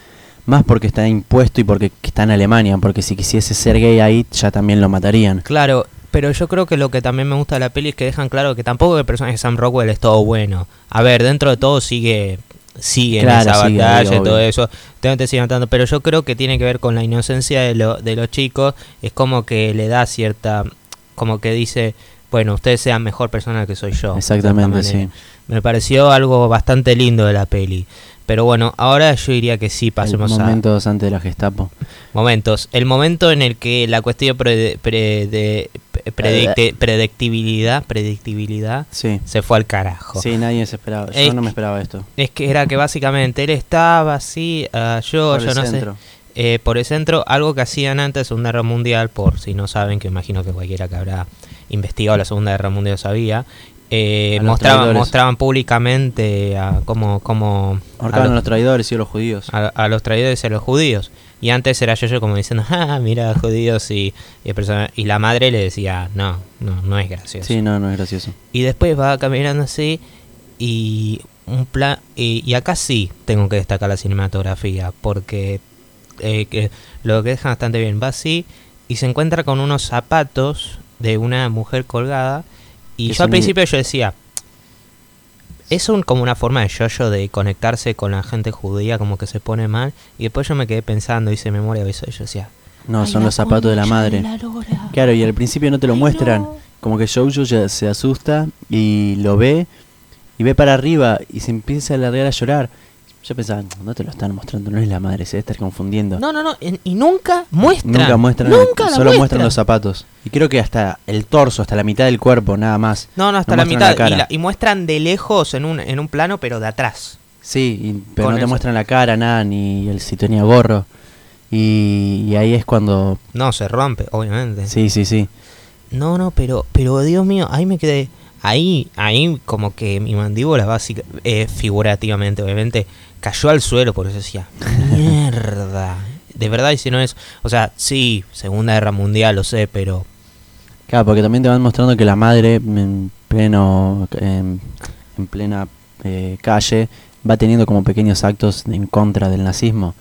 más porque está impuesto y porque está en Alemania, porque si quisiese ser gay ahí ya también lo matarían. Claro, pero yo creo que lo que también me gusta de la peli es que dejan claro que tampoco el personaje de Sam Rockwell es todo bueno. A ver, dentro de todo sigue sigue en esa sigue, batalla y obvio. todo eso. Te, te sigue matando, pero yo creo que tiene que ver con la inocencia de, lo- de los chicos. Es como que le da cierta. Como que dice, bueno, ustedes sean mejor persona que soy yo. Exactamente, sí. Me pareció algo bastante lindo de la peli. Pero bueno, ahora yo diría que sí, pasemos a Momentos antes de la Gestapo. momentos. El momento en el que la cuestión pre- pre- de- predicte- predictibilidad, predictibilidad Sí. se fue al carajo. Sí, nadie se esperaba. Yo Es no me esperaba esto. Es que era que básicamente él estaba así, ah, yo, Por yo el no centro. sé, eh, por el centro, algo que hacían antes de la Segunda Guerra Mundial, por si no saben, que imagino que cualquiera que habrá investigado la Segunda Guerra Mundial sabía, eh, mostraban, mostraban públicamente a cómo, cómo a los traidores y a los judíos. a, a los traidores y a los judíos. Y antes era yo, yo como diciendo, (laughs) ah, mira, judíos y, y, el persona- y la madre le decía, no, no, no es gracioso. Sí, no, no es gracioso. Y después va caminando así y un plan y, y acá sí tengo que destacar la cinematografía porque eh, que lo que deja bastante bien. Va así y se encuentra con unos zapatos de una mujer colgada y Es yo al principio yo decía es un, como una forma de yo de conectarse con la gente judía, como que se pone mal. Y después yo me quedé pensando, hice memoria de eso. Y yo decía, No, "Ay, son los zapatos de la madre. la lora". Claro, y al principio no te lo Ay, muestran. no. Como que Jojo ya se asusta y lo ve y ve para arriba y se empieza a largar a llorar. Yo pensaba, no te lo están mostrando, no es la madre, se debe estar confundiendo. No, no, no. en- Y nunca muestran. Nunca muestran, Nunca solo muestran muestran. los zapatos. Y creo que hasta el torso, hasta la mitad del cuerpo, nada más. No, no, hasta No la mitad. la y, cara. la- y muestran de lejos en un, en un plano, pero de atrás. Sí, y- pero Con no te eso. muestran la cara, nada, ni el si tenía gorro. Y, y ahí es cuando... No, se rompe, obviamente. Sí, sí, sí. No, no, pero, pero Dios mío, ahí me quedé. Ahí, ahí como que mi mandíbula básica, eh, figurativamente, obviamente, cayó al suelo, por eso decía, mierda. (laughs) De verdad, y si no es, o sea, sí, Segunda Guerra Mundial, lo sé, pero Claro, porque también te van mostrando que la madre en pleno en, en plena eh, calle va teniendo como pequeños actos en contra del nazismo.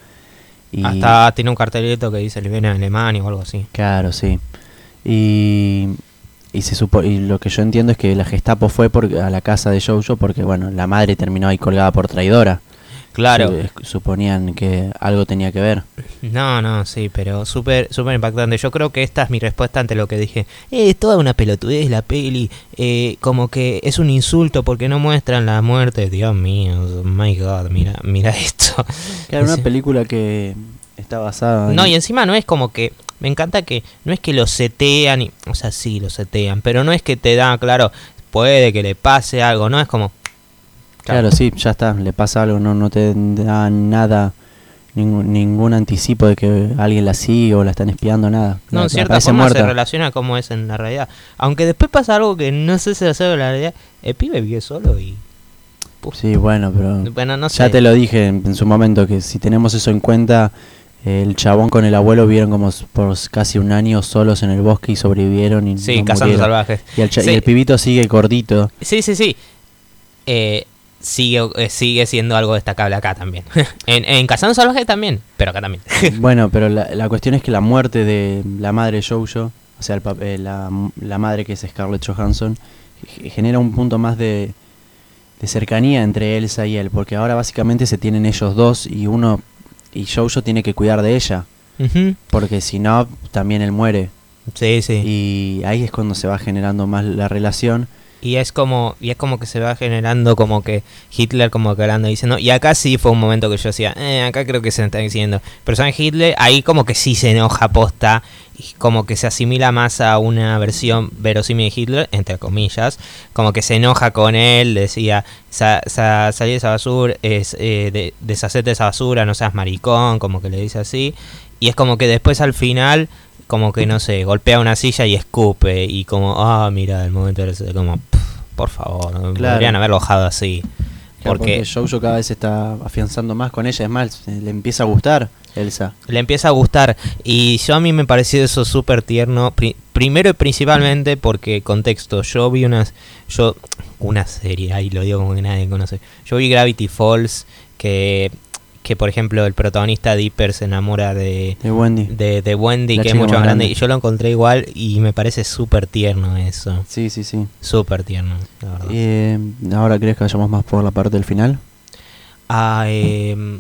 Y hasta tiene un cartelito que dice, le viene a Alemania o algo así. claro, sí. Y y se supo y lo que yo entiendo es que la Gestapo fue por, a la casa de Jojo porque bueno, la madre terminó ahí colgada por traidora. Claro. Su- suponían que algo tenía que ver. No, no, sí, pero súper súper impactante. Yo creo que esta es mi respuesta ante lo que dije. Eh, es toda una pelotudez la peli. Eh, como que es un insulto porque no muestran la muerte. Dios mío, my god, mira, mira esto. Claro, una película que está basada en- No, y encima no es como que. Me encanta que no es que lo setean, y, o sea, sí lo setean, pero no es que te da, claro, puede que le pase algo, no es como. Claro, sí, ya está, le pasa algo, no, no te da nada, ningún, ningún anticipo de que alguien la sigue o la están espiando, nada. No, en cierta forma se muerta. relaciona como es en la realidad. Aunque después pasa algo que no sé si hace en la realidad. El pibe vive solo y. Puf. Sí, bueno, pero Bueno, no sé. ya te lo dije en, en su momento, que si tenemos eso en cuenta, el chabón con el abuelo vieron como por casi un año solos en el bosque y sobrevivieron y Sí, no cazando salvajes. Y el, cha- y Sí. el pibito sigue gordito. Sí, sí, sí. Eh, sigue, eh, sigue siendo algo destacable acá también. (laughs) en, en Cazando Salvajes también, pero acá también. (laughs) bueno, pero la, la cuestión es que la muerte de la madre Jojo, o sea, el eh, la, la madre que es Scarlett Johansson, ge- genera un punto más de, de cercanía entre Elsa y él, porque ahora básicamente se tienen ellos dos y uno y Jojo tiene que cuidar de ella, porque si no también él muere. Sí, sí. y ahí es cuando se va generando más la relación y es como y es como que se va generando como que Hitler como que hablando diciendo y acá sí fue un momento que yo decía eh, acá creo que se está diciendo pero saben Hitler ahí como que sí se enoja posta y como que se asimila más a una versión verosímil de Hitler entre comillas como que se enoja con él decía sa, sa, salí de esa basura es eh, de esa basura no seas maricón como que le dice así. Y es como que después al final como que no sé, golpea una silla y escupe y como, ah, mira, el momento de como, por favor, Claro. podrían haberlo dejado así. Porque porque Jojo cada vez se está afianzando más con ella. Es más, le empieza a gustar Elsa. le empieza a gustar y yo a mí me pareció eso súper tierno, pri- primero y principalmente porque contexto, yo vi unas, yo, una serie, ahí lo digo como que nadie conoce, yo vi Gravity Falls que, que por ejemplo el protagonista Dipper se enamora de, De Wendy. de, de Wendy, La que es mucho más grande. Y yo lo encontré igual y me parece súper tierno eso. Sí, sí, sí. Súper tierno, la verdad. Eh, Ahora crees que vayamos más por la parte del final. Ah, ¿Cómo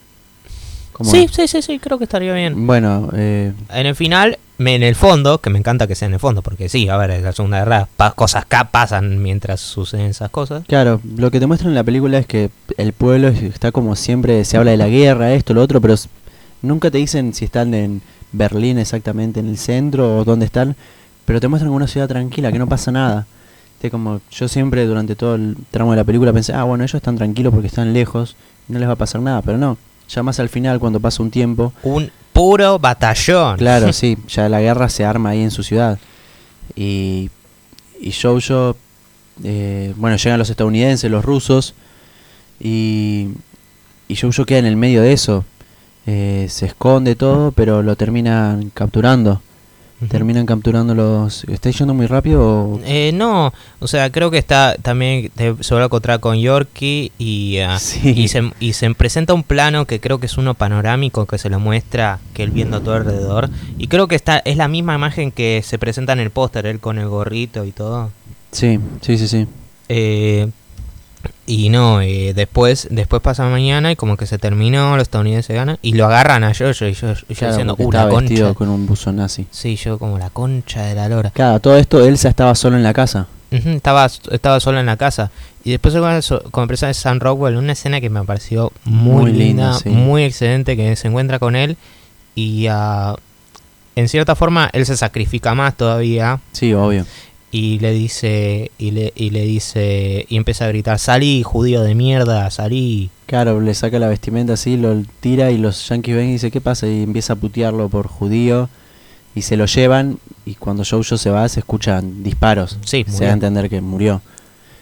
sí, es? sí, sí, sí, creo que estaría bien. Bueno, eh, En el final, me- en el fondo, que me encanta que sea en el fondo, porque sí, a ver, es la Segunda Guerra, pa- cosas acá pasan mientras suceden esas cosas. claro, lo que te muestran en la película es que el pueblo está como siempre, se habla de la guerra, esto, lo otro, pero nunca te dicen si están en Berlín exactamente, en el centro o dónde están, pero te muestran como una ciudad tranquila, que no pasa nada. Te como yo siempre durante todo el tramo de la película pensé, ah, bueno, ellos están tranquilos porque están lejos, no les va a pasar nada, pero no. Ya más al final, cuando pasa un tiempo, Un puro batallón. Claro, (laughs) sí, ya la guerra se arma ahí en su ciudad. Y, y Jojo, eh, bueno, llegan los estadounidenses, los rusos, y, y Jojo queda en el medio de eso. Eh, se esconde todo, pero lo terminan capturando. Terminan capturando los... ¿Está yendo muy rápido? o- Eh, no, o sea, creo que está también te- se va a encontrar con Yorkie y, ah, Sí. y, se, y se presenta un plano que creo que es uno panorámico que se lo muestra que él viendo todo alrededor y creo que está es la misma imagen que se presenta en el póster él con el gorrito y todo Sí, sí, sí, sí. Eh, y no eh, después después pasa mañana y como que se terminó los estadounidenses ganan y lo agarran a Jojo y yo, yo Claro, diciendo porque uh, concha con un buzón nazi. sí yo como la concha de la lora Claro, todo esto Elsa estaba solo en la casa. Estaba, estaba solo en la casa. Y después con, personaje de Sam Rockwell, una escena que me pareció muy, Muy linda, linda, sí. muy excelente, que se encuentra con él y ah, en cierta forma él se sacrifica más todavía Sí, obvio. Y le dice y le, y le dice y empieza a gritar salí judío de mierda salí Claro, le saca la vestimenta así, lo tira y los yankees ven y dice, ¿qué pasa? Y empieza a putearlo por judío y se lo llevan y cuando Jojo se va se escuchan disparos. sí se da a entender que murió.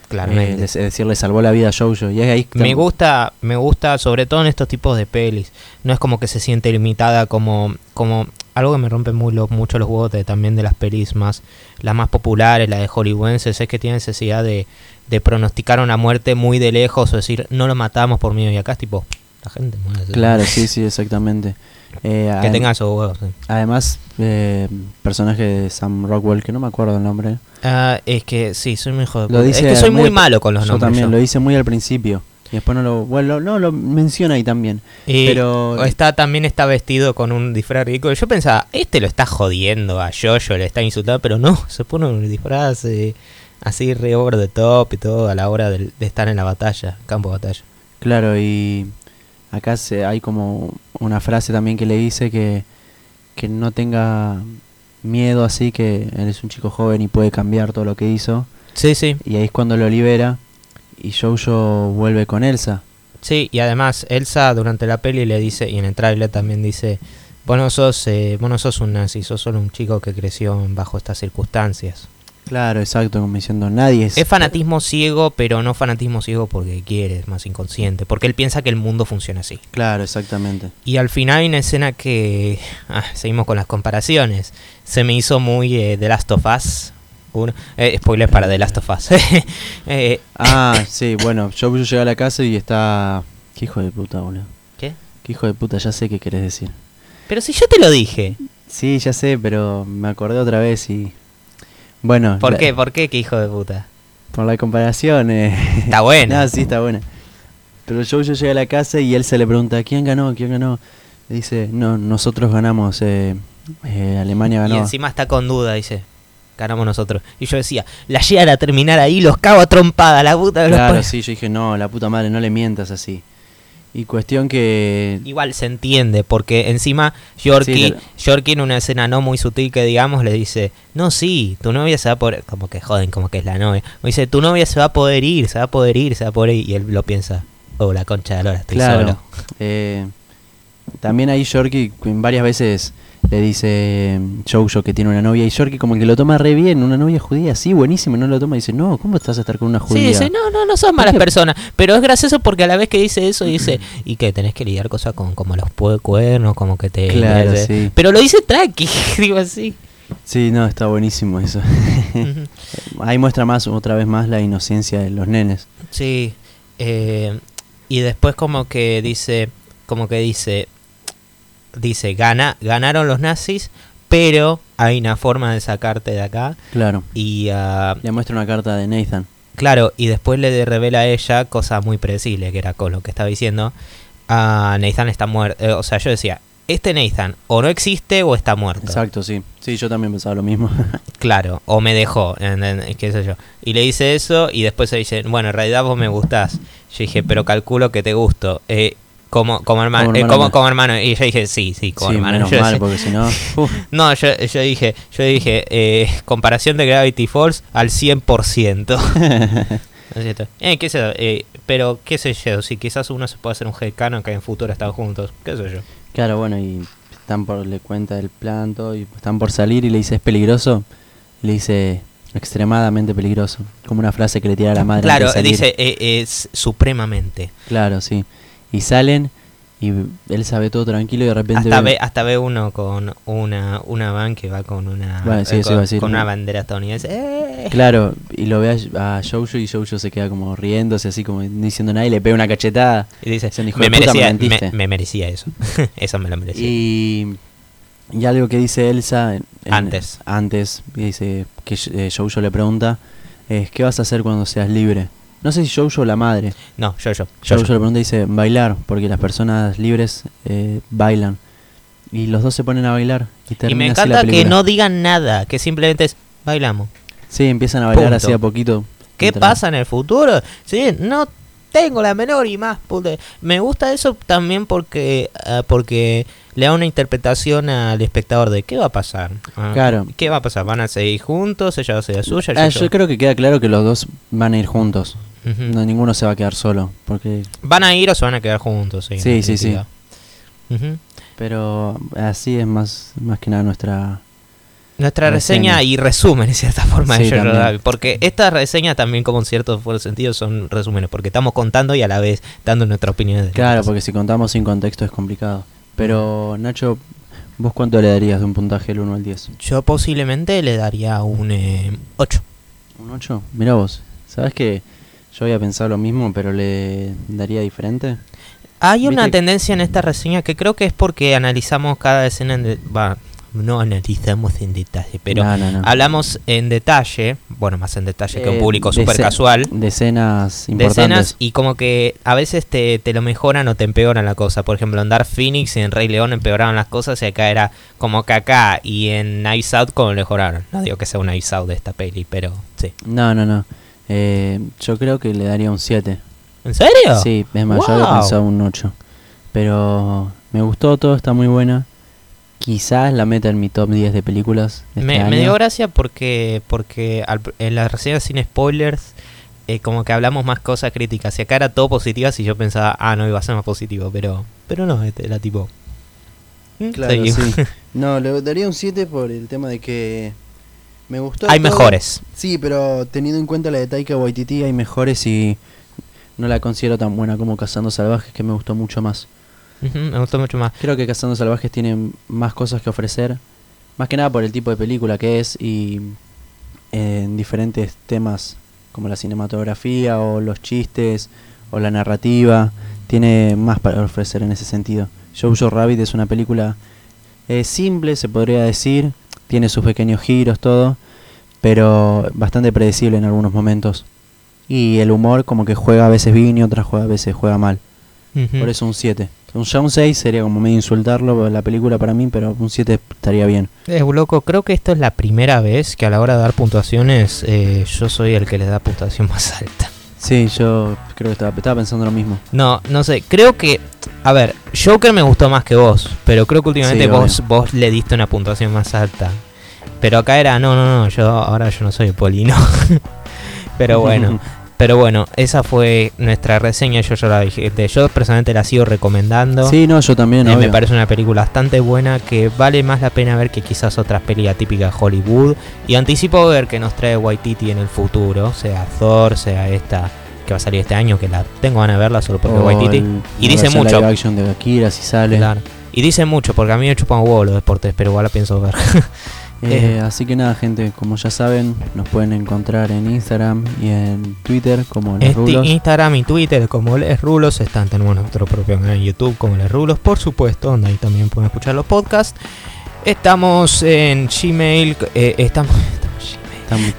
claramente Eh, es decir, le salvó la vida a Jojo. Y es ahí que Me gusta, me gusta sobre todo en estos tipos de pelis. No es como que se siente limitada como, como algo que me rompe muy lo- mucho los huevos de, también de las pelis más, las más populares, las de hollywoodenses, es que tiene necesidad de, de pronosticar una muerte muy de lejos o decir no lo matamos por miedo y acá es tipo la gente muere. Claro, sí, sí, exactamente. Eh, Que adem- tenga esos huevos. sí. Además, eh, personaje de Sam Rockwell, que no me acuerdo el nombre. Ah, es que sí, soy muy hijo de Lo puta. dice Es que soy muy- malo con los yo nombres. también yo. lo hice muy al principio. Y después no lo... Bueno, no, lo menciona ahí también. Y pero- está también está vestido con un disfraz ridículo. Yo pensaba, este lo está jodiendo a Jojo, le está insultando, pero no, (laughs) se pone un disfraz eh, así re over the top y todo a la hora de, estar en la batalla, campo de batalla. Claro, y acá se, hay como una frase también que le dice que, que no tenga miedo así, que él es un chico joven y puede cambiar todo lo que hizo. Sí, sí, Y ahí es cuando lo libera y Jojo vuelve con Elsa. sí, y además Elsa durante la peli le dice, y en el trailer también dice, vos no sos, eh, vos no sos un nazi, sos solo un chico que creció bajo estas circunstancias. Claro, exacto, como diciendo, nadie es... Es fanatismo ciego, pero no fanatismo ciego porque quiere, es más inconsciente, porque él piensa que el mundo funciona así. Claro, exactamente. Y al final hay una escena que. (laughs) ah, seguimos con las comparaciones. Se me hizo muy eh, The Last of Us. Uno, eh, spoiler para The Last of Us. (laughs) Eh, Ah, sí, bueno, Jojo llega a la casa y está... Qué hijo de puta, boludo. ¿Qué? Qué hijo de puta, ya sé qué querés decir. Pero si yo te lo dije. Sí, ya sé, pero me acordé otra vez y... Bueno, ¿Por la- qué? ¿Por qué? ¿Qué hijo de puta? por la comparación... Eh... Está buena. No, (laughs) sí, está buena. Pero Jojo llega a la casa y él se le pregunta, ¿quién ganó? ¿Quién ganó? Le dice, no, nosotros ganamos, eh, eh, Alemania y ganó. encima está con duda, dice. Ganamos nosotros. Y yo decía, la llegan a terminar ahí, los cago a trompada, la puta de los Claro, padres". sí, yo dije, no, la puta madre, no le mientas así. Y cuestión que... Igual se entiende, porque encima Yorkie, Sí, Yorkie en una escena no muy sutil que digamos le dice, no, sí, tu novia se va a poder, como que joden, como que es la novia, me dice, tu novia se va a poder ir, se va a poder ir, se va a poder ir, y él lo piensa, oh, la concha de la lora, estoy Claro. solo. Eh, también ahí Yorkie varias veces le dice Jojo que tiene una novia y Yorkie como que lo toma re bien, una novia judía, sí, buenísimo, no lo toma y dice, no, ¿cómo estás a estar con una Sí, judía? dice, no, no, no son malas personas, pero es gracioso porque a la vez que dice eso (clears throat) dice, y que tenés que lidiar cosas con como los cuernos, como que te... Claro, sí. Pero lo dice tranqui, (laughs) digo así. Sí, no, está buenísimo eso. (laughs) Ahí muestra más, otra vez más la inocencia de los nenes. Sí, eh, y después como que dice, como que dice, dice, gana, ganaron los nazis, pero hay una forma de sacarte de acá Claro. y ah, Le muestra una carta de Nathan. claro, y después le revela a ella cosa muy predecible, que era con lo que estaba diciendo, ah, Nathan está muerto, eh, o sea, yo decía, este Nathan o no existe o está muerto. Exacto, sí. Sí, yo también pensaba lo mismo. (laughs) Claro, o me dejó, en- en- qué sé yo. Y le dice eso y después se dice, bueno, en realidad vos me gustás. Yo dije, pero calculo que te gusto. Eh, como, como hermano, Como eh, hermano. como, como hermano. Y yo dije, sí, sí, como sí, hermano. menos Yo mal, porque si no... uf. (laughs) no, yo, yo dije, yo dije, eh, comparación de Gravity Falls al 100%. (laughs) ¿No es cierto? Eh, qué sé yo, eh, pero qué sé yo, si quizás uno se puede hacer un headcanon que en futuro están juntos, qué sé yo. Claro, bueno, y están por, le cuenta el plan, todo, y están por salir y le dice, ¿es peligroso? Le dice, extremadamente peligroso. Como una frase que le tira a la madre. Claro, dice, eh, es supremamente. Claro, sí. Y salen y él sabe todo tranquilo y de repente... Hasta ve- ve, hasta ve uno con una, una van que va con una Bueno, sí, eh, eso con, decir. con una bandera estadounidense. ¡Eh! Claro, y lo ve a, a Jojo y Jojo se queda como riéndose, así como no diciendo nada y le pega una cachetada. Y dice, me puta, merecía, me, mentiste". me merecía eso. (laughs) eso me lo merecía. Y, y algo que dice Elsa en- Antes. antes, dice que eh, Jojo le pregunta, es ¿qué vas a hacer cuando seas libre? No sé si Jojo la madre. no. Jojo yo, le pregunta y dice, bailar, porque las personas libres eh, bailan. Y los dos se ponen a bailar. Y, me así la encanta que no digan nada, que simplemente es bailamos. Sí, empiezan a bailar Punto. así a poquito. ¿Qué pasa en el futuro? Sí, no tengo la menor y más. puta- Me gusta eso también porque ah, porque le da una interpretación al espectador de qué va a pasar. Ah, Claro. ¿Qué va a pasar? ¿Van a seguir juntos? ¿Ella va a ser suya? Ah, yo- yo creo que queda claro que los dos van a ir juntos. No, ninguno se va a quedar solo. Porque ¿Van a ir o se van a quedar juntos? Sí, Sí, sí. Pero así es más, más que nada nuestra... Nuestra Reseña. reseña y resumen en cierta forma de Sí, porque estas reseñas también como en cierto sentido son resúmenes porque estamos contando y a la vez dando nuestra opinión Claro, porque si contamos sin contexto es complicado. Pero Nacho, ¿vos cuánto le darías de un puntaje del 1 al 10? yo posiblemente le daría un eh, 8 ¿Un 8? Mira vos, ¿sabes que yo había pensado lo mismo, pero le daría diferente? Hay una Viste- tendencia en esta reseña que creo que es porque analizamos cada escena en... va, no analizamos en detalle, pero No, no, no. hablamos en detalle, bueno, más en detalle que un Eh, público súper casual, De escenas importantes. escenas y como que a veces te, te lo mejoran o te empeoran la cosa. Por ejemplo, en Dark Phoenix y en Rey León empeoraron las cosas y acá era como que acá y en Knives Out como mejoraron. No digo que sea un Knives Out de esta peli, pero sí. No, no, no. Eh, yo creo que le daría un 7. ¿En serio? Sí, es más, yo había Wow. pensado un 8. Pero me gustó todo, está muy buena. Quizás la meta en mi top 10 de películas. Me, este me dio gracia porque porque al- en las reseñas sin spoilers eh, como que hablamos más cosas críticas y acá era todo positivas y yo pensaba ah no iba a ser más positivo pero pero no este era tipo mm, Claro, sí. (laughs) No, le daría un 7 por el tema de que me gustó. hay todo. mejores Sí, pero teniendo en cuenta la de Taika Waititi hay mejores y no la considero tan buena como Cazando Salvajes, que me gustó mucho más. Me gustó mucho más Creo que Cazando Salvajes tiene más cosas que ofrecer, más que nada por el tipo de película que es y eh, en diferentes temas como la cinematografía o los chistes o la narrativa, tiene más para ofrecer en ese sentido. Jojo Rabbit es una película eh, simple, se podría decir, tiene sus pequeños giros, todo, pero bastante predecible en algunos momentos. Y el humor como que juega a veces bien y otras juega, a veces juega mal. Por eso un 7. Un, ya un 6 sería como medio insultarlo la película para mí, pero un 7 estaría bien. Es loco, creo que esto es la primera vez que a la hora de dar puntuaciones eh, yo soy el que le da puntuación (laughs) más alta. Sí, yo creo que estaba, estaba, pensando lo mismo. No, no sé, creo que... A ver, Joker me gustó más que vos, pero creo que últimamente vos, vos le diste una puntuación más alta. Pero acá era, no, no, no, yo ahora yo no soy Polino. (laughs) pero bueno, (laughs) pero bueno, esa fue nuestra reseña. Yo ya la dije. Yo personalmente la sigo recomendando. Sí, no, yo también. Eh, me parece una película bastante buena que vale más la pena ver que quizás otras películas típicas de Hollywood. Y anticipo ver que nos trae Waititi en el futuro, sea Thor, sea esta que va a salir este año, que la tengo ganas de verla solo porque Waititi. y dice mucho. action de Akira, si sale. Y dice mucho, porque a mí me chupan huevo los deportes, pero igual la pienso ver. (laughs) Eh, así que nada, gente, como ya saben, nos pueden encontrar en Instagram y en Twitter como Les este Rulos. Instagram y Twitter como Les Rulos. Están, tenemos nuestro propio canal en YouTube como Les Rulos, por supuesto, donde ahí también pueden escuchar los podcasts. Estamos en Gmail, eh, estamos,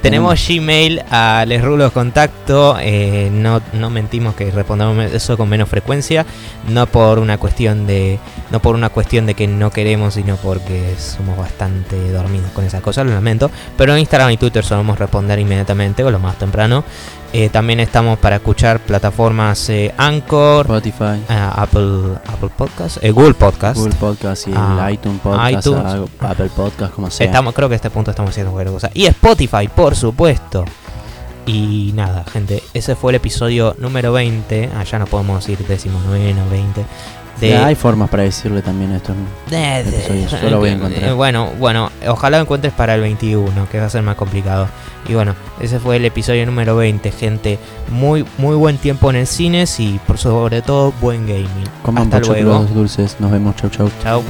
tenemos Gmail a Les Rulos Contacto. Eh, no, no mentimos que respondamos eso con menos frecuencia. No por una cuestión de. No por una cuestión de que no queremos, sino porque somos bastante dormidos con esa cosa, lo lamento. Pero en Instagram y Twitter solemos responder inmediatamente o lo más temprano. Eh, también estamos para escuchar plataformas eh, Anchor, Spotify, eh, Apple, Apple Podcast, Google Podcast, Google Podcast y ah, iTunes Podcast, Apple Podcast, como sea. Estamos, creo que a este punto estamos haciendo cualquier cosa. Y Spotify, por supuesto. Y nada, gente, ese fue el episodio número 20. Allá no podemos ir décimo noveno, 20 hay formas para decirle también esto. Yo lo voy a encontrar. Bueno, bueno, ojalá lo encuentres para el 21, que va a ser más complicado. Y bueno, ese fue el episodio número 20, gente. Muy muy buen tiempo en el cine y por sobre todo buen gaming. Hasta luego. dulces. Nos vemos. Chau, chau. Chau.